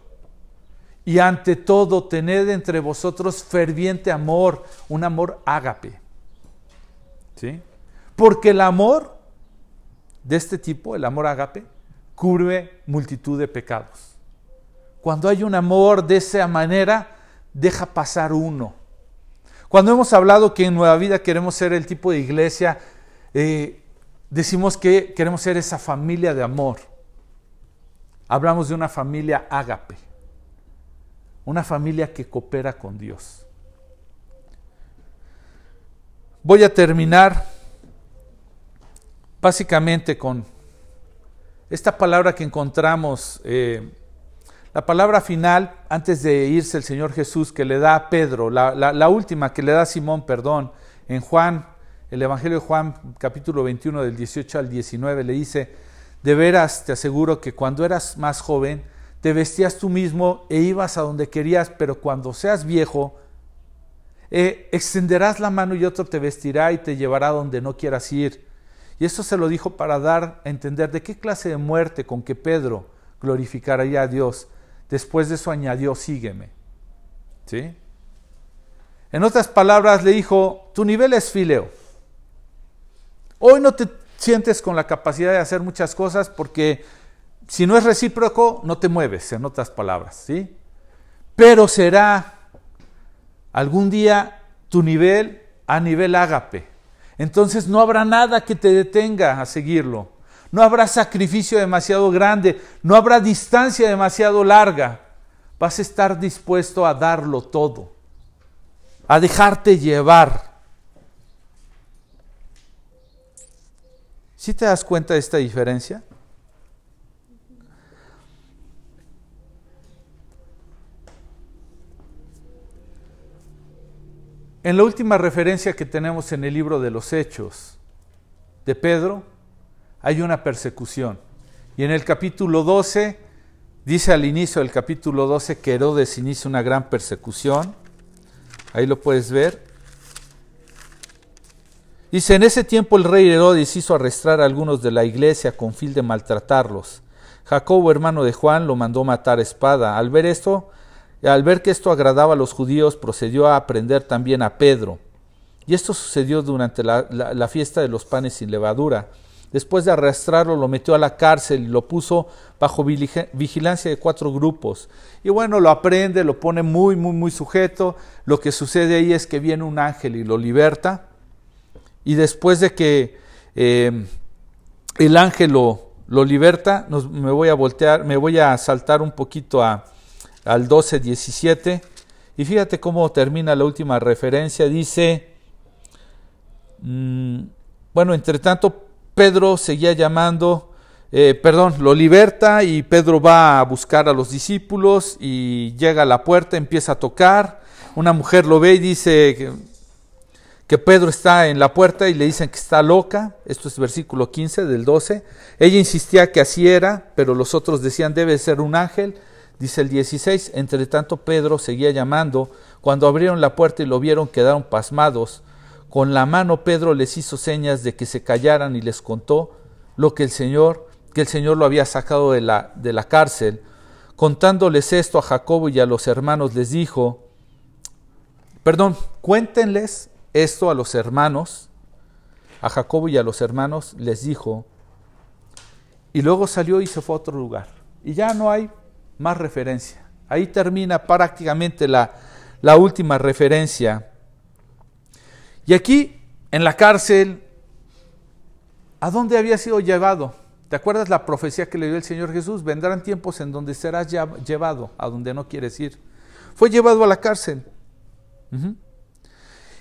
S1: Y ante todo tened entre vosotros ferviente amor, un amor ágape. ¿Sí? Porque el amor de este tipo, el amor ágape, cubre multitud de pecados. Cuando hay un amor de esa manera, deja pasar uno. Cuando hemos hablado que en Nueva Vida queremos ser el tipo de iglesia eh, decimos que queremos ser esa familia de amor. hablamos de una familia ágape, una familia que coopera con Dios. Voy a terminar básicamente con esta palabra que encontramos, eh, la palabra final, antes de irse el Señor Jesús, que le da a Pedro, la, última que le da a Simón, perdón, en Juan, el Evangelio de Juan, capítulo 21, del 18 al 19, le dice, de veras te aseguro que cuando eras más joven, te vestías tú mismo e ibas a donde querías, pero cuando seas viejo, eh, extenderás la mano y otro te vestirá y te llevará donde no quieras ir. Y esto se lo dijo para dar a entender de qué clase de muerte con que Pedro glorificaría a Dios. Después de eso añadió, sígueme. ¿Sí? En otras palabras, le dijo, tu nivel es fileo. Hoy no te sientes con la capacidad de hacer muchas cosas porque si no es recíproco, no te mueves, en otras palabras, ¿sí? Pero será algún día tu nivel a nivel ágape. Entonces no habrá nada que te detenga a seguirlo. No habrá sacrificio demasiado grande, no habrá distancia demasiado larga. Vas a estar dispuesto a darlo todo, a dejarte llevar. ¿Sí te das cuenta de esta diferencia? En la última referencia que tenemos en el libro de los Hechos de Pedro, hay una persecución. Y en el capítulo 12, dice al inicio del capítulo 12 que Herodes inicia una gran persecución. Ahí lo puedes ver. Dice, en ese tiempo el rey Herodes hizo arrestar a algunos de la iglesia con fin de maltratarlos. Jacobo, hermano de Juan, lo mandó matar a espada. Al ver esto, al ver que esto agradaba a los judíos, procedió a aprender también a Pedro. Y esto sucedió durante la, fiesta de los panes sin levadura. Después de arrastrarlo, lo metió a la cárcel y lo puso bajo vigilancia de cuatro grupos. Y bueno, lo aprende, lo pone muy, muy, muy sujeto. Lo que sucede ahí es que viene un ángel y lo liberta. Y después de que eh, el ángel lo, lo liberta, me voy a voltear, me voy a saltar un poquito a, al 12, 17. Y fíjate cómo termina la última referencia. Dice, mm, bueno, entre tanto Pedro seguía llamando, eh, perdón, lo liberta y Pedro va a buscar a los discípulos y llega a la puerta, empieza a tocar. Una mujer lo ve y dice que, que Pedro está en la puerta y le dicen que está loca. Esto es versículo 15 del 12. Ella insistía que así era, pero los otros decían debe ser un ángel. Dice el 16, entre tanto Pedro seguía llamando, cuando abrieron la puerta y lo vieron quedaron pasmados. Con la mano Pedro les hizo señas de que se callaran y les contó lo que el Señor, que el Señor lo había sacado de la, de la cárcel. Contándoles esto a Jacobo y a los hermanos les dijo, perdón, cuéntenles esto a los hermanos, a Jacobo y a los hermanos les dijo, y luego salió y se fue a otro lugar. Y ya no hay más referencia. Ahí termina prácticamente la, la última referencia. Y aquí, en la cárcel, ¿a dónde había sido llevado? ¿Te acuerdas la profecía que le dio el Señor Jesús? Vendrán tiempos en donde serás llevado a donde no quieres ir. Fue llevado a la cárcel.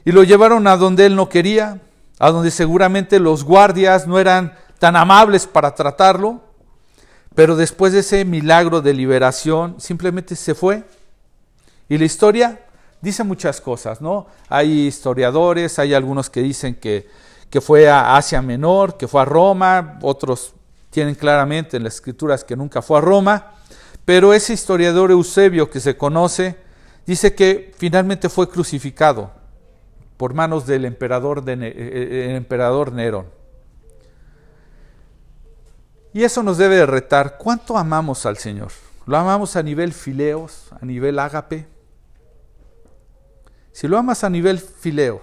S1: Y lo llevaron a donde él no quería, a donde seguramente los guardias no eran tan amables para tratarlo. Pero después de ese milagro de liberación, simplemente se fue. Y la historia dice muchas cosas, ¿no? Hay historiadores, hay algunos que dicen que, que fue a Asia Menor, que fue a Roma, otros tienen claramente en las escrituras que nunca fue a Roma, pero ese historiador Eusebio que se conoce dice que finalmente fue crucificado por manos del emperador, de, eh, eh, emperador Nerón. Y eso nos debe de retar. ¿Cuánto amamos al Señor? ¿Lo amamos a nivel fileos, a nivel ágape? Si lo amas a nivel fileo,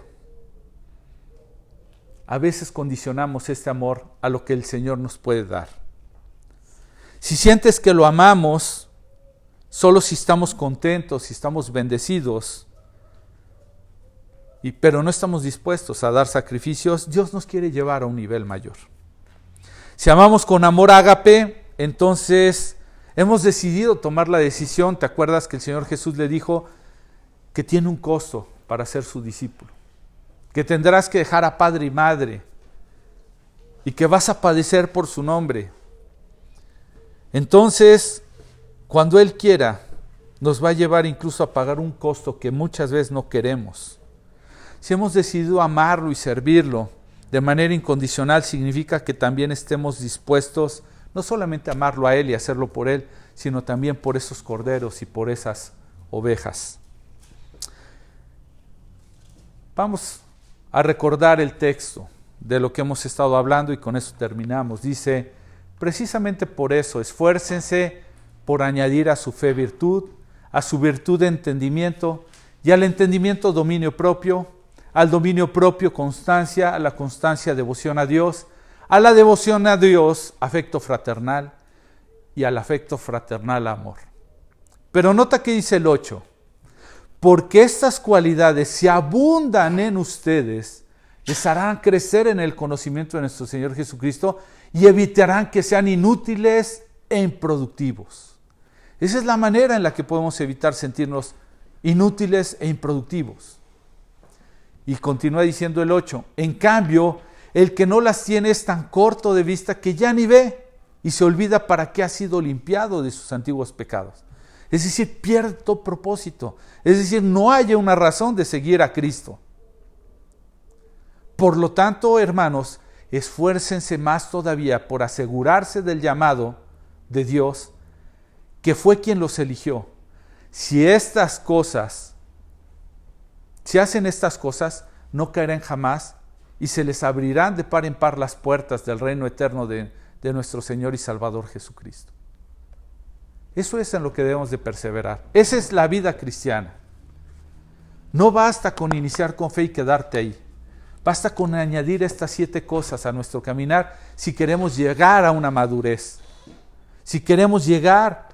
S1: a veces condicionamos este amor a lo que el Señor nos puede dar. Si sientes que lo amamos, solo si estamos contentos, si estamos bendecidos, y, pero no estamos dispuestos a dar sacrificios, Dios nos quiere llevar a un nivel mayor. Si amamos con amor ágape, entonces Hemos decidido tomar la decisión, ¿te acuerdas que el Señor Jesús le dijo que tiene un costo para ser su discípulo? Que tendrás que dejar a padre y madre y que vas a padecer por su nombre. Entonces, cuando Él quiera, nos va a llevar incluso a pagar un costo que muchas veces no queremos. Si hemos decidido amarlo y servirlo de manera incondicional, significa que también estemos dispuestos no solamente a amarlo a Él y hacerlo por Él, sino también por esos corderos y por esas ovejas. Vamos a recordar el texto de lo que hemos estado hablando y con eso terminamos. Dice, precisamente por eso, esfuércense por añadir a su fe virtud, a su virtud entendimiento y al entendimiento dominio propio, al dominio propio constancia, a la constancia devoción a Dios, a la devoción a Dios afecto fraternal y al afecto fraternal amor. Pero nota que dice el 8, porque estas cualidades se abundan en ustedes, les harán crecer en el conocimiento de nuestro Señor Jesucristo y evitarán que sean inútiles e improductivos. Esa es la manera en la que podemos evitar sentirnos inútiles e improductivos. Y continúa diciendo el 8, en cambio, el que no las tiene es tan corto de vista que ya ni ve y se olvida para qué ha sido limpiado de sus antiguos pecados. Es decir, pierde propósito. Es decir, no haya una razón de seguir a Cristo. Por lo tanto, hermanos, esfuércense más todavía por asegurarse del llamado de Dios, que fue quien los eligió. Si estas cosas, si hacen estas cosas, no caerán jamás y se les abrirán de par en par las puertas del reino eterno de, de nuestro Señor y Salvador Jesucristo. Eso es en lo que debemos de perseverar. Esa es la vida cristiana. No basta con iniciar con fe y quedarte ahí. Basta con añadir estas siete cosas a nuestro caminar si queremos llegar a una madurez, si queremos llegar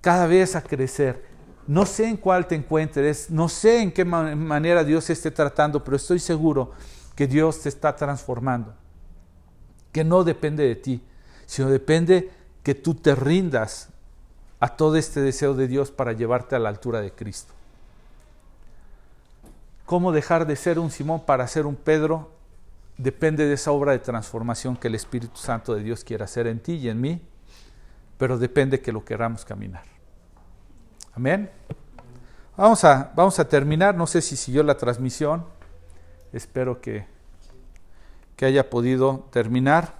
S1: cada vez a crecer. No sé en cuál te encuentres, no sé en qué manera Dios esté tratando, pero estoy seguro que Dios te está transformando, que no depende de ti, sino depende que tú te rindas a todo este deseo de Dios para llevarte a la altura de Cristo. Cómo dejar de ser un Simón para ser un Pedro depende de esa obra de transformación que el Espíritu Santo de Dios quiere hacer en ti y en mí, pero depende que lo queramos caminar. Amén. Vamos a, vamos a terminar, no sé si siguió la transmisión, espero que, que haya podido terminar.